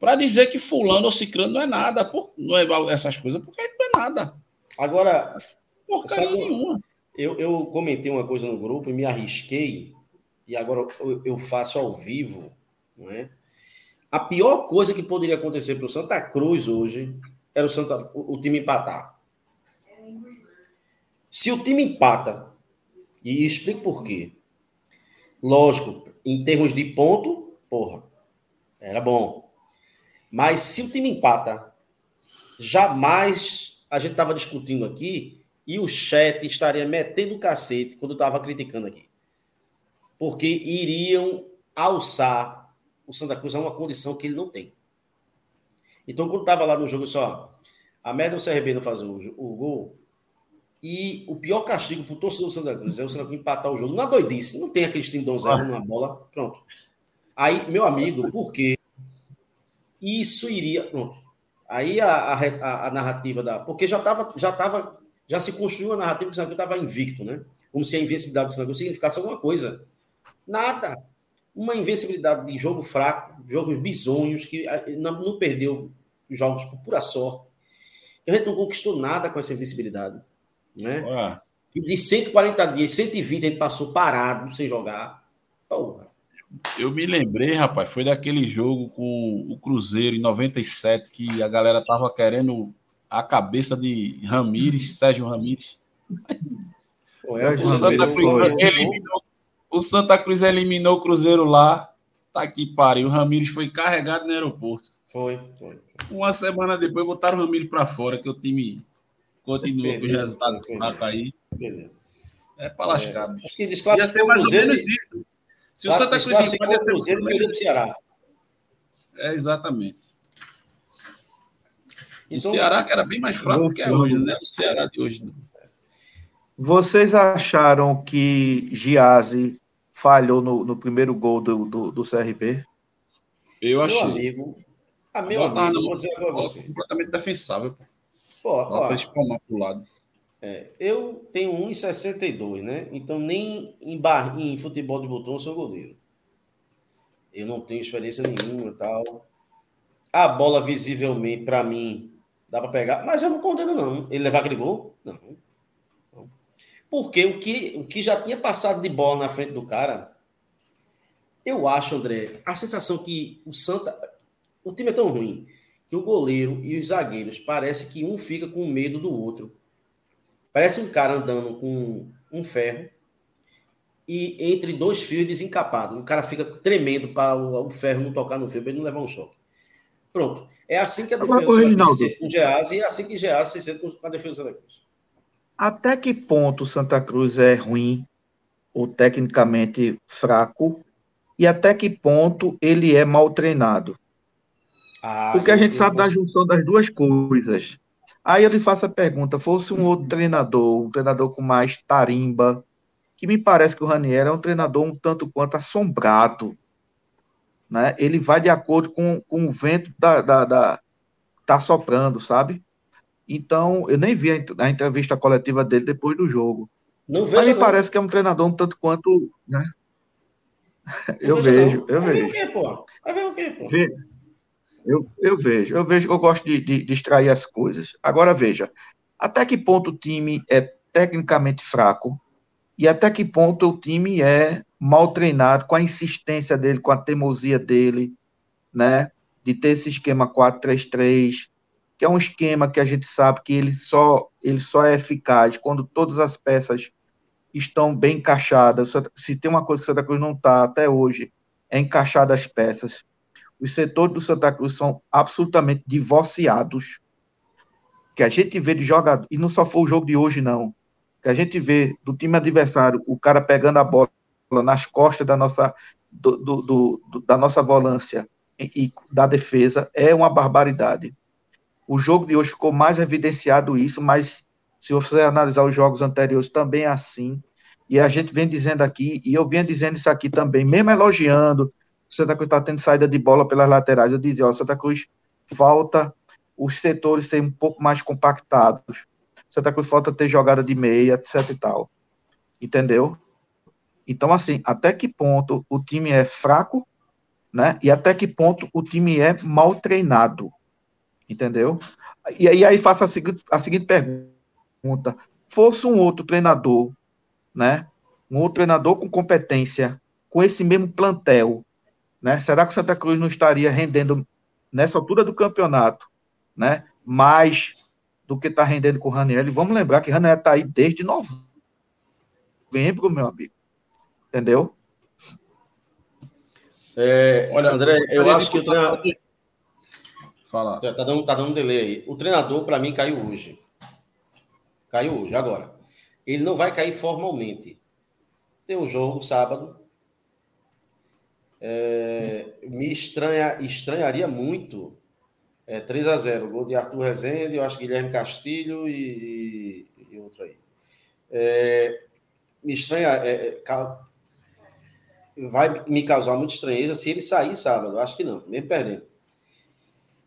para dizer que fulano ou ciclano não é nada, por, não é essas coisas, porque não é nada. Agora, porcaria nenhuma. Eu, eu comentei uma coisa no grupo e me arrisquei, e agora eu, eu faço ao vivo, não é? A pior coisa que poderia acontecer para o Santa Cruz hoje era o, Santa, o, o time empatar. Se o time empata, e explico por quê. Lógico, em termos de ponto, porra, era bom. Mas se o time empata, jamais a gente estava discutindo aqui e o chat estaria metendo o cacete quando estava criticando aqui. Porque iriam alçar o Santa Cruz é uma condição que ele não tem. Então, quando estava lá no jogo, só a média do CRB não fazer o, o, gol, e o pior castigo para o torcedor do Santa Cruz é o Santa Cruz empatar o jogo. Não é doidice, não tem aquele time zero numa bola, pronto. Aí, meu amigo, por quê? Isso iria. Pronto. Aí a, a, a narrativa da. Porque já estava. Já, tava, já se construiu a narrativa que o Santa estava invicto, né? Como se a invencibilidade do Santa significasse alguma coisa. Nada uma invencibilidade de jogo fraco, jogos bizonhos, que não perdeu jogos por pura sorte. A gente não conquistou nada com essa invencibilidade. Né? Ué. De 140 dias, 120 a gente passou parado, sem jogar. Porra. Eu me lembrei, rapaz, foi daquele jogo com o Cruzeiro em 97 que a galera tava querendo a cabeça de Ramires, Sérgio Ramires. É, o Santa Cruz eliminou o Santa Cruz eliminou o Cruzeiro lá. Tá aqui, pare. O Ramires foi carregado no aeroporto. Foi, foi. Uma semana depois botaram o Ramires para fora, que o time continua com os resultados fracos aí. Beleza. É para lascar. É, acho que Ia ser mais ou menos isso. Se o Santa Cruz empate, o Cruzeiro perdeu o Ceará. É, exatamente. Então, o Ceará que era bem mais fraco do que é hoje, né? O Ceará de hoje. Né? Vocês acharam que Giazzi falhou no, no primeiro gol do, do, do, CRB? Eu achei. Meu amigo, a meu amigo, não, vou dizer agora você. completamente defensável. Pô, ó, ó, pro lado. É, eu tenho 1,62, né? Então nem em, bar, em futebol de botão eu sou goleiro. Eu não tenho experiência nenhuma tal. A bola visivelmente, para mim, dá para pegar, mas eu não condeno, não. Ele levar aquele gol? Não. Porque o que, o que já tinha passado de bola na frente do cara, eu acho, André, a sensação que o Santa. O time é tão ruim que o goleiro e os zagueiros parece que um fica com medo do outro. Parece um cara andando com um ferro e entre dois fios desencapado. O cara fica tremendo para o, ferro não tocar no fio, para ele não levar um choque. Pronto. É assim que a defesa se sente com o Geazi e é assim que o Geazi se sente com a defesa Santa Cruz. Até que ponto Santa Cruz é ruim ou tecnicamente fraco e até que ponto ele é mal treinado? Ah, Porque a gente sabe da junção das duas coisas. Aí eu lhe faço a pergunta: fosse um outro treinador, um treinador com mais tarimba, que me parece que o Ranieri é um treinador um tanto quanto assombrado. Né? Ele vai de acordo com, com o vento da, da, da tá soprando, sabe? Então, eu nem vi a entrevista coletiva dele depois do jogo. Não vejo. Mas me parece que é um treinador um tanto quanto. Né? Eu vejo, eu vejo. Vai ver o quê, pô? Vai ver o quê, pô? Eu, eu vejo, eu vejo, eu gosto de, de, de extrair as coisas. Agora veja, até que ponto o time é tecnicamente fraco e até que ponto o time é mal treinado, com a insistência dele, com a teimosia dele, né? De ter esse esquema 4-3-3, que é um esquema que a gente sabe que ele só, ele só é eficaz quando todas as peças estão bem encaixadas. Se tem uma coisa que Santa Cruz não está até hoje, é encaixar as peças. Os setores do Santa Cruz são absolutamente divorciados. Que a gente vê de jogador, e não só foi o jogo de hoje, não. Que a gente vê do time adversário, o cara pegando a bola nas costas da nossa, do, do, do, da nossa volância e, e da defesa, é uma barbaridade. O jogo de hoje ficou mais evidenciado isso, mas se você analisar os jogos anteriores, também é assim. E a gente vem dizendo aqui, e eu vinha dizendo isso aqui também, mesmo elogiando, Santa Cruz está tendo saída de bola pelas laterais. Eu dizia, ó, Santa Cruz falta os setores serem um pouco mais compactados. Santa Cruz falta ter jogada de meia, etc e tal. Entendeu? Então, assim, até que ponto o time é fraco né? E até que ponto o time é mal treinado, entendeu? E aí, faço a seguinte, a seguinte pergunta: fosse um outro treinador, né? Um outro treinador com competência, com esse mesmo plantel, né? Será que o Santa Cruz não estaria rendendo nessa altura do campeonato, né? Mais do que está rendendo com o Raniel? E vamos lembrar que o Raniel está aí desde novembro, meu amigo. Entendeu? É, Olha, André, eu acho que o treinador. Fala. Tá dando, tá dando um delay aí. O treinador, para mim, caiu hoje. Caiu hoje, agora. Ele não vai cair formalmente. Tem um jogo sábado. É, me estranha, estranharia muito. É, 3 a 0 Gol de Arthur Rezende, eu acho Guilherme Castilho e, e outro aí. É, me estranha. É, é vai me causar muita estranheza se ele sair sábado. Acho que não, mesmo perdendo.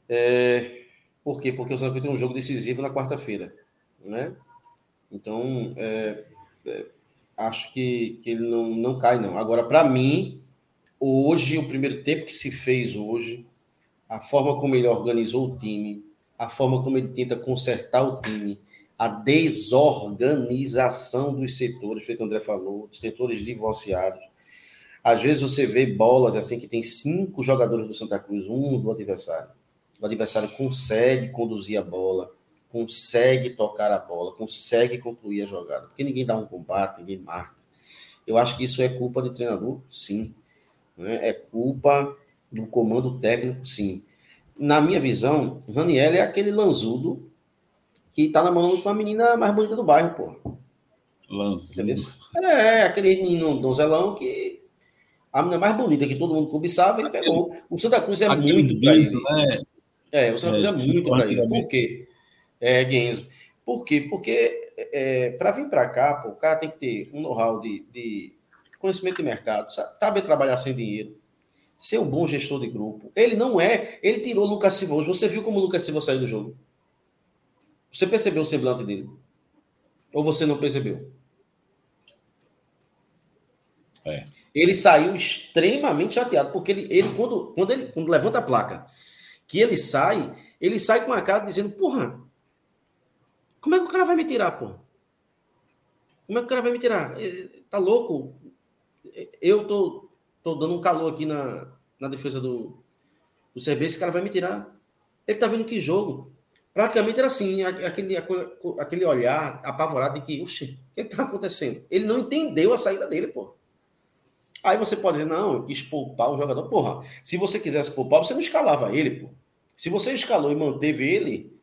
É, por quê? Porque o Santa Cruz tem um jogo decisivo na quarta-feira, né? Então, é, é, acho que, que ele não, não cai, não. Agora, para mim, hoje, o primeiro tempo que se fez hoje, a forma como ele organizou o time, a forma como ele tenta consertar o time, a desorganização dos setores, o que o André falou, dos setores divorciados, às vezes você vê bolas assim que tem cinco jogadores do Santa Cruz, um do adversário. O adversário consegue conduzir a bola, consegue tocar a bola, consegue concluir a jogada. Porque ninguém dá um combate, ninguém marca. Eu acho que isso é culpa do treinador, sim. Né? É culpa do comando técnico, sim. Na minha visão, Raniel é aquele lanzudo que tá namorando com a menina mais bonita do bairro, pô. Lanzudo. É, aquele menino donzelão que a menina mais bonita que todo mundo cobiçava, ele pegou. O Santa Cruz é Aquele muito Guinzo, né? É, o Santa Cruz é, é muito traído. Por quê? É, Guinzo. Por quê? Porque é, para vir para cá, pô, o cara tem que ter um know-how de, de, conhecimento de mercado, saber trabalhar sem dinheiro, ser um bom gestor de grupo. Ele não é. Ele tirou o Lucas Silva hoje. Você viu como o Lucas Silva saiu do jogo? Você percebeu o semblante dele? Ou você não percebeu? É ele saiu extremamente chateado, porque ele, ele, quando, quando ele quando levanta a placa, que ele sai, ele sai com a cara dizendo, porra, como é que o cara vai me tirar, porra? Como é que o cara vai me tirar? Tá louco? Eu tô, tô dando um calor aqui na, na defesa do, do CB, esse cara vai me tirar. Ele tá vendo que jogo. Praticamente era assim, aquele, aquele olhar apavorado de que, oxe, o que, é que tá acontecendo? Ele não entendeu a saída dele, pô. Aí você pode dizer, não, eu quis poupar o jogador. Porra, se você quisesse poupar, você não escalava ele, pô. Se você escalou e manteve ele,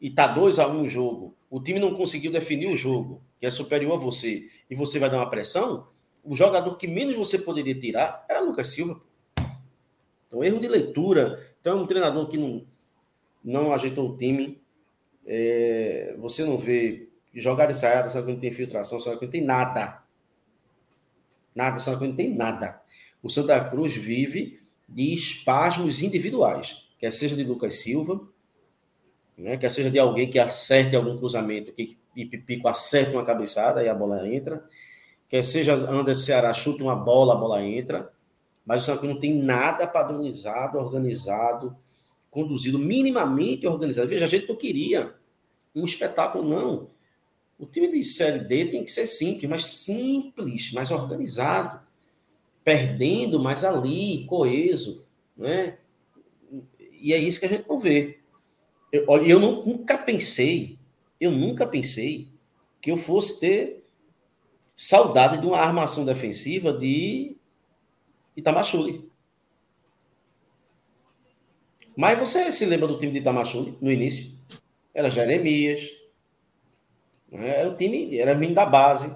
e tá 2 a 1 um no jogo, o time não conseguiu definir o jogo, que é superior a você, e você vai dar uma pressão, o jogador que menos você poderia tirar era Lucas Silva. Então, erro de leitura. Então, é um treinador que não, não ajeitou o time. É, você não vê jogada ensaiada, sabe que não tem infiltração, sabe que não tem nada. Nada, Santa Cruz não tem nada. O Santa Cruz vive de espasmos individuais, quer seja de Lucas Silva, né, quer seja de alguém que acerte algum cruzamento, que e Pipico acerta uma cabeçada e a bola entra, quer seja Anderson Ceará chuta uma bola, a bola entra, mas o Santa Cruz não tem nada padronizado, organizado, conduzido, minimamente organizado. Veja, a gente não queria um espetáculo, não. O time de Série D tem que ser simples, mas simples, mais organizado, perdendo, mas ali, coeso, né? E é isso que a gente não vê. Eu, eu não, nunca pensei, eu nunca pensei que eu fosse ter saudade de uma armação defensiva de Itamachule. Mas você se lembra do time de Itamachule no início? Era Jeremias, né? Era o time, era vindo da base.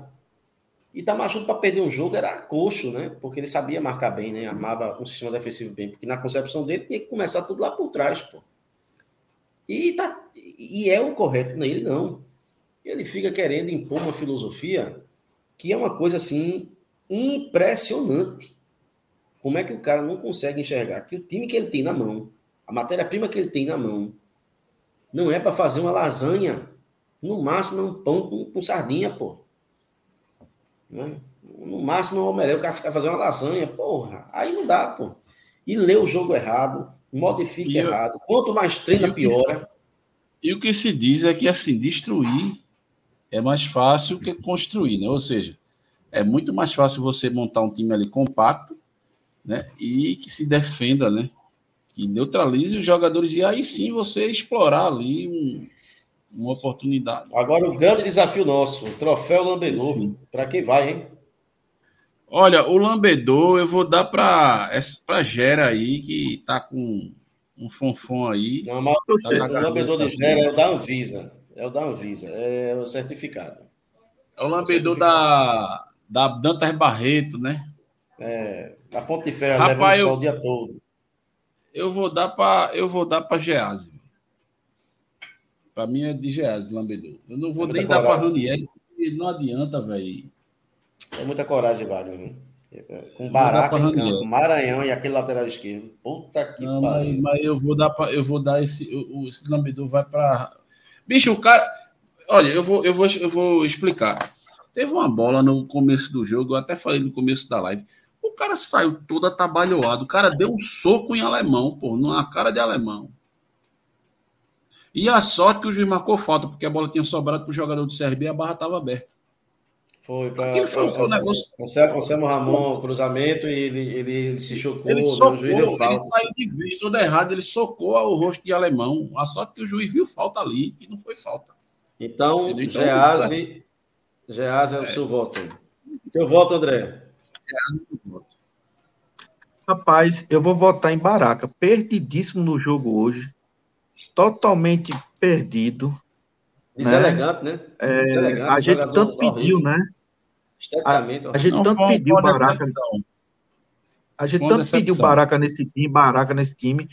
E Tamachuto, para perder um jogo, era coxo, né? Porque ele sabia marcar bem, né? Armava um sistema defensivo bem. Porque na concepção dele tinha que começar tudo lá por trás, pô. E, tá, e é o correto nele, não. Ele fica querendo impor uma filosofia que é uma coisa assim impressionante. Como é que o cara não consegue enxergar que o time que ele tem na mão, a matéria-prima que ele tem na mão, não é para fazer uma lasanha no máximo é um pão com, com sardinha, pô. Né? No máximo é um omelete, o cara fica fazendo uma lasanha, porra. Aí não dá, pô. e lê o jogo errado, modifica errado. Quanto mais treina, piora. E o que se diz é que, assim, destruir é mais fácil que construir, né? Ou seja, é muito mais fácil você montar um time ali compacto, né? E que se defenda, né? Que neutralize os jogadores e aí sim você explorar ali um, uma oportunidade. Agora o grande desafio nosso, o troféu Lambedor, para quem vai, hein? Olha, o Lambedor eu vou dar para para Gera aí que tá com um fonfon aí. Não, mas tá o lambedor de Gera é o da Anvisa. É o da Anvisa, é o certificado. É o lambedor da, da Dantas Barreto, né? É, a Ponte de Ferro Rapaz, leva o sol o dia todo. Eu vou dar para eu vou dar para Gease. Para mim é de Gease, lambedor. Eu não vou é nem dar para Ranieri, porque não adianta, velho. É muita coragem, Wagner. Com Baraca em campo, Maranhão e aquele lateral esquerdo. Puta que não, pariu. Mas, mas, eu vou dar pra, eu vou dar esse o, esse lambedor vai para Bicho, o cara, olha, eu vou eu vou eu vou explicar. Teve uma bola no começo do jogo, eu até falei no começo da live. O cara saiu todo atabalhoado. O cara deu um soco em alemão, pô, na cara de alemão. E a sorte que o juiz marcou falta, porque a bola tinha sobrado para o jogador do CRB e a barra estava aberta. Foi para o negócio. Anselmo Ramon, cruzamento, e ele, ele, ele se chocou. Ele, socou, ele saiu de vez todo errado, ele socou o rosto de alemão. A sorte que o juiz viu falta ali, e não foi falta. Então, então Gease, Gease é o é. seu voto. Teu voto, André? Rapaz, eu vou votar em Baraca. Perdidíssimo no jogo hoje. Totalmente perdido. Deselegante, né? né? É, Deselegante, a gente tanto pediu, né? A, a, gente não, tanto pediu Baraca. A gente tanto pediu Baraca nesse time, Baraca nesse time.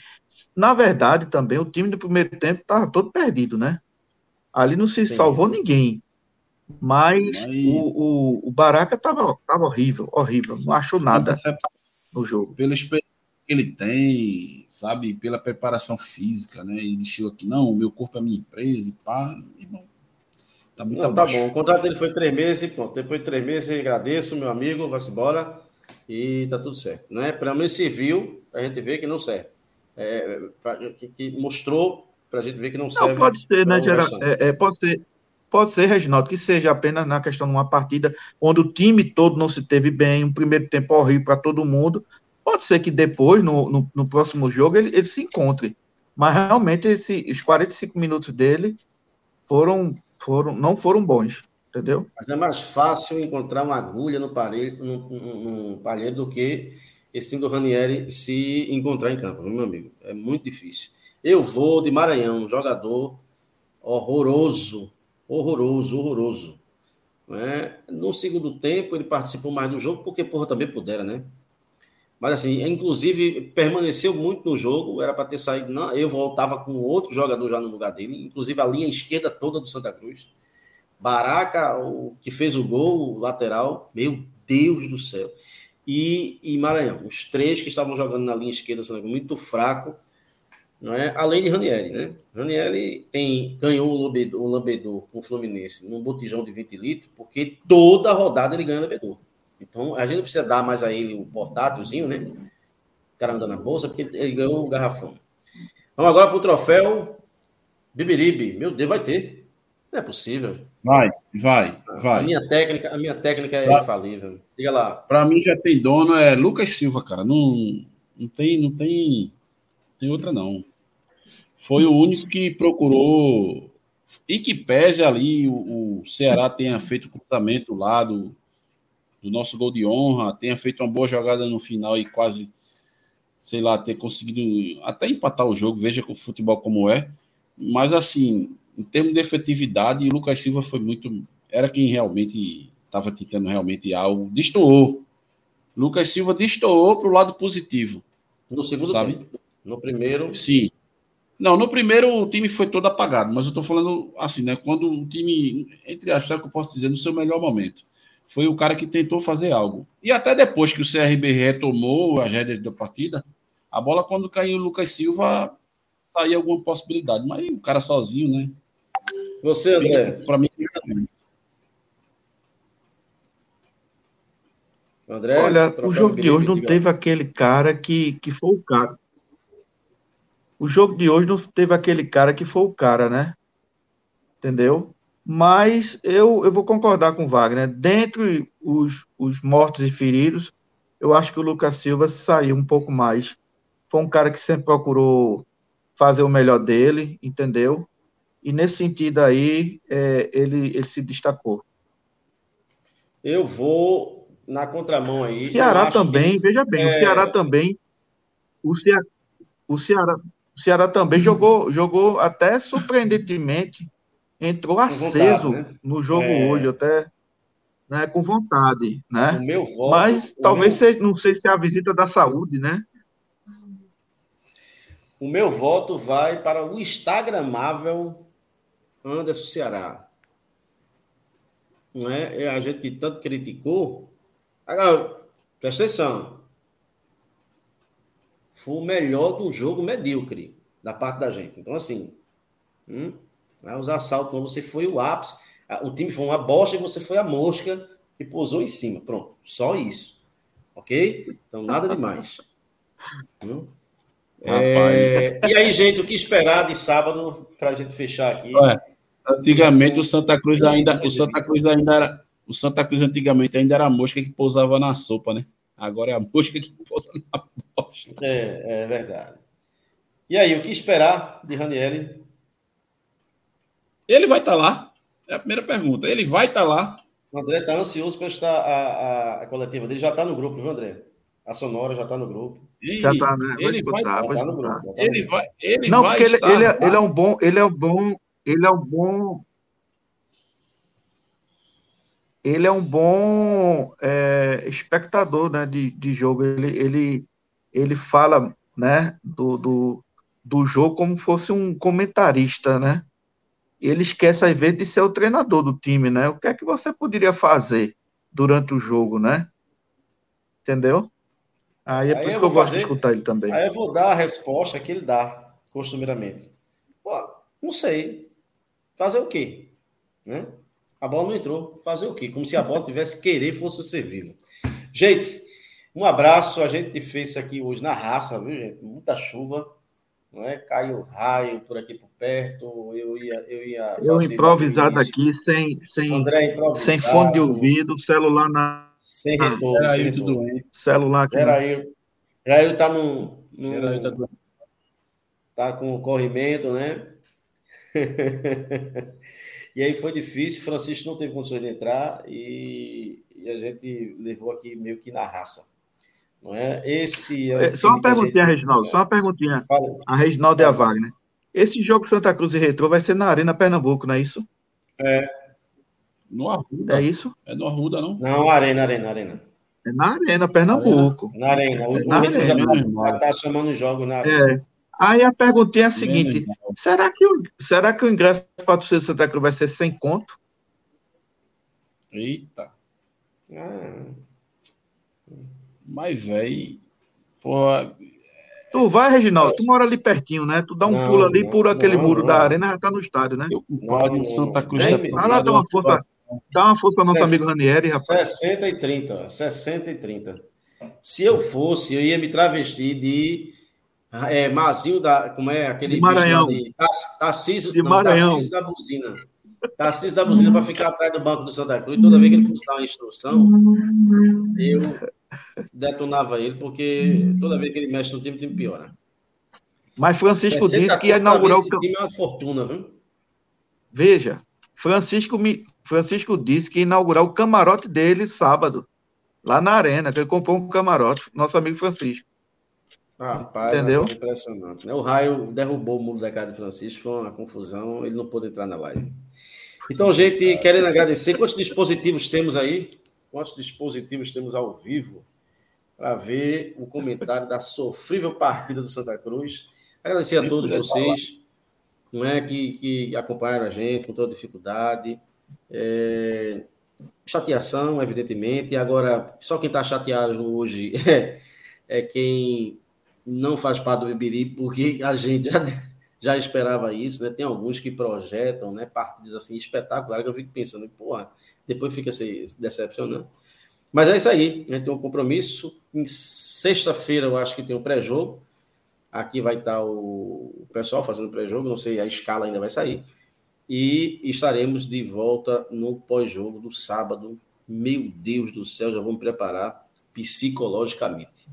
Na verdade, também, o time do primeiro tempo estava todo perdido, né? Ali não se sim, salvou sim. ninguém. Mas o, o, o Baraca estava tava horrível, horrível. Não achou nada no jogo. Pelo experiência que ele tem, sabe, pela preparação física, né? Ele chegou aqui, não, o meu corpo é minha empresa e pá, irmão. Tá, muito não, tá bom, o contrato dele foi três meses e pronto. Depois de três meses, agradeço, meu amigo, vai-se embora e tá tudo certo. Né? Para mim, serviu, a gente vê que não serve. É, pra, que, que, mostrou para a gente ver que não serve. Não, pode ser, né, Geraldo? É, é, pode ser. Pode ser, Reginaldo, que seja apenas na questão de uma partida onde o time todo não se teve bem, um primeiro tempo horrível para todo mundo, Pode ser que depois, no, no, no próximo jogo, ele, ele, se encontre. Mas realmente esse, os 45 minutos dele foram, foram, não foram bons, entendeu? Mas é mais fácil encontrar uma agulha no no, no palheiro do que esse time do Ranieri se encontrar em campo, meu amigo. É muito difícil. Eu vou de Maranhão, um jogador horroroso, horroroso, horroroso. Né? No segundo tempo, ele participou mais do jogo, porque, porra, também pudera, né? Mas assim, inclusive permaneceu muito no jogo, era para ter saído. Não, eu voltava com outro jogador já no lugar dele, inclusive a linha esquerda toda do Santa Cruz. Baraca, o que fez o gol, o lateral, meu Deus do céu. E, e Maranhão, os três que estavam jogando na linha esquerda, Santa Cruz, muito fraco, não é? Além de Ranieri, né? Ranieri tem, ganhou o lambedor, o lambedor com o Fluminense num botijão de 20 litros, porque toda rodada ele ganha lambedor. Então, a gente não precisa dar mais a ele o portátilzinho, né? O cara anda na bolsa, porque ele ganhou o garrafão. Vamos agora para o troféu Bibiribe. Meu Deus, vai ter. Não é possível. Vai, vai, vai. A minha técnica, a minha técnica é vai. infalível. Diga lá. Para mim já tem dono, é Lucas Silva, cara. Não, não tem, não tem, tem outra não. Foi o único que procurou e que pese ali o, o Ceará tenha feito o cruzamento lá do, do nosso gol de honra, tenha feito uma boa jogada no final e quase, sei lá, ter conseguido até empatar o jogo, veja o futebol como é. Mas assim, em termos de efetividade, o Lucas Silva foi muito. Era quem realmente estava tentando realmente algo. Destoou. Lucas Silva destoou para o lado positivo. No segundo sabe? tempo. No primeiro. Sim. Não, no primeiro o time foi todo apagado, mas eu estou falando assim, né? Quando o time, entre aspas, é que eu posso dizer, no seu melhor momento foi o cara que tentou fazer algo. E até depois que o CRB retomou as rédeas da partida, a bola, quando caiu o Lucas Silva, saía alguma possibilidade. Mas o cara sozinho, né? Você, André? Para mim, André, Olha, o jogo de hoje não teve aquele cara que, que foi o cara. O jogo de hoje não teve aquele cara que foi o cara, né? Entendeu? Mas eu, eu vou concordar com o Wagner. Dentre os, os mortos e feridos, eu acho que o Lucas Silva saiu um pouco mais. Foi um cara que sempre procurou fazer o melhor dele, entendeu? E nesse sentido aí, é, ele, ele se destacou. Eu vou na contramão aí. Ceará também, que... veja bem, é... o Ceará também. O Ceará, o Ceará, o Ceará também jogou, jogou até surpreendentemente, entrou aceso vontade, né? no jogo é... hoje, até né, com vontade, né? O meu voto, Mas talvez meu... seja, não sei se é a visita da saúde, né? O meu voto vai para o instagramável Anderson Ceará. Não é? é? A gente que tanto criticou. Agora, presta atenção. Foi o melhor do jogo medíocre da parte da gente. Então, assim, hum, os assaltos, você foi o ápice. O time foi uma bosta e você foi a mosca que pousou em cima. Pronto, só isso. Ok? Então, nada demais. É... E aí, gente, o que esperar de sábado para a gente fechar aqui? Antigamente o Santa Cruz ainda, o Santa Cruz ainda era, o Santa Cruz antigamente ainda era a mosca que pousava na sopa, né? Agora é a mosca que pousa na bosta. É, é verdade. E aí, o que esperar de Ranieri? Ele vai estar tá lá. É a primeira pergunta. Ele vai estar tá lá. O André está ansioso para estar a, a, a, coletiva dele. Já está no grupo, viu, André? A Sonora já está no grupo. E já está, né? Ele vai, estar, tá no grupo. Ele vai, ele Não, vai porque estar, ele, ele, é, ele é um bom, ele é um bom, ele é um bom, ele é um bom é, espectador, né, de, de jogo. Ele, ele, ele fala, né, do, do, do jogo como fosse um comentarista, né? Ele esquece às vezes de ser o treinador do time, né? O que é que você poderia fazer durante o jogo, né? Entendeu? Aí é aí por isso que eu gosto fazer, de escutar ele também. Aí eu vou dar a resposta que ele dá, costumeiramente. Pô, não sei. Fazer o quê? Né? A bola não entrou. Fazer o quê? Como se a bola tivesse querer fosse ser vivo. Gente, um abraço. A gente fez isso aqui hoje na raça, viu, gente? Muita chuva. Não é? Caiu raio por aqui por perto. Eu ia. Eu, ia eu improvisado aqui, sem, sem, André, sem fone de ouvido, celular na sem retorno. Era sem retorno. doente. Celular aqui. Era aí. Jair tá no. no tá, tá com o corrimento, né? e aí foi difícil. Francisco não teve condições de entrar e, e, a gente levou aqui meio que na raça. Não é? Esse é, é só uma perguntinha, gente... Reginaldo. Só uma perguntinha. Fala. A Reginaldo e a Wagner. Esse jogo Santa Cruz e Retro vai ser na Arena Pernambuco, não é isso? É, no Arruda. É isso? É no Arruda, não? Não, Arena, Arena, Arena. É na Arena, Pernambuco. Na Arena. O, é na arena. já está tá chamando o jogo na Arena. É. Aí a perguntinha é a seguinte: será que, o, será que o ingresso para a torcida Santa Cruz vai ser sem conto? Eita. Ah. Mas, velho, porra, Tu vai, Reginaldo, tu mora ali pertinho, né? Tu dá um não, pulo ali, não, pula aquele não, muro da arena já tá no estádio, né? Eu concordo Santa Cruz. É, vai lá, dá uma força, dá uma força para nosso amigo Ranieri, rapaz. 60 e 30, 60 e 30. Se eu fosse, eu ia me travestir de é, Mazinho da. Como é aquele. De Maranhão. De, Tarcísio, de Maranhão. Tarcísio da buzina. Tarcísio da buzina para ficar atrás do banco do Santa Cruz. Toda vez que ele fosse dar uma instrução, eu detonava ele, porque toda vez que ele mexe no time, o time piora. Mas Francisco disse que ia inaugurar o time é uma fortuna, viu? Veja, Francisco, me... Francisco disse que ia inaugurar o camarote dele sábado, lá na arena, que ele comprou um camarote, nosso amigo Francisco. Rapaz, Entendeu? É impressionante. Né? O raio derrubou o muro da casa de Francisco, foi uma confusão, ele não pôde entrar na live. Então, gente, querendo agradecer, quantos dispositivos temos aí? Quantos dispositivos temos ao vivo para ver o comentário da sofrível partida do Santa Cruz. Agradecer a todos vocês não é, que, que acompanharam a gente com toda dificuldade. É, chateação, evidentemente. Agora, só quem está chateado hoje é, é, quem não faz parte do Bibiri, porque a gente já, já esperava isso, né? Tem alguns que projetam né, partidas assim espetaculares que eu fico pensando, porra, depois fica se decepcionando. Mas é isso aí, a gente tem um compromisso. Em sexta-feira eu acho que tem o pré-jogo. Aqui vai estar o pessoal fazendo pré-jogo, não sei, a escala ainda vai sair. E estaremos de volta no pós-jogo do sábado. Meu Deus do céu, já vou me preparar psicologicamente.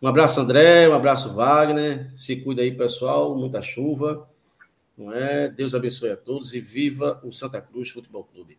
Um abraço, André, um abraço, Wagner. Se cuida aí, pessoal. Muita chuva. Não é? Deus abençoe a todos e viva o Santa Cruz Futebol Clube.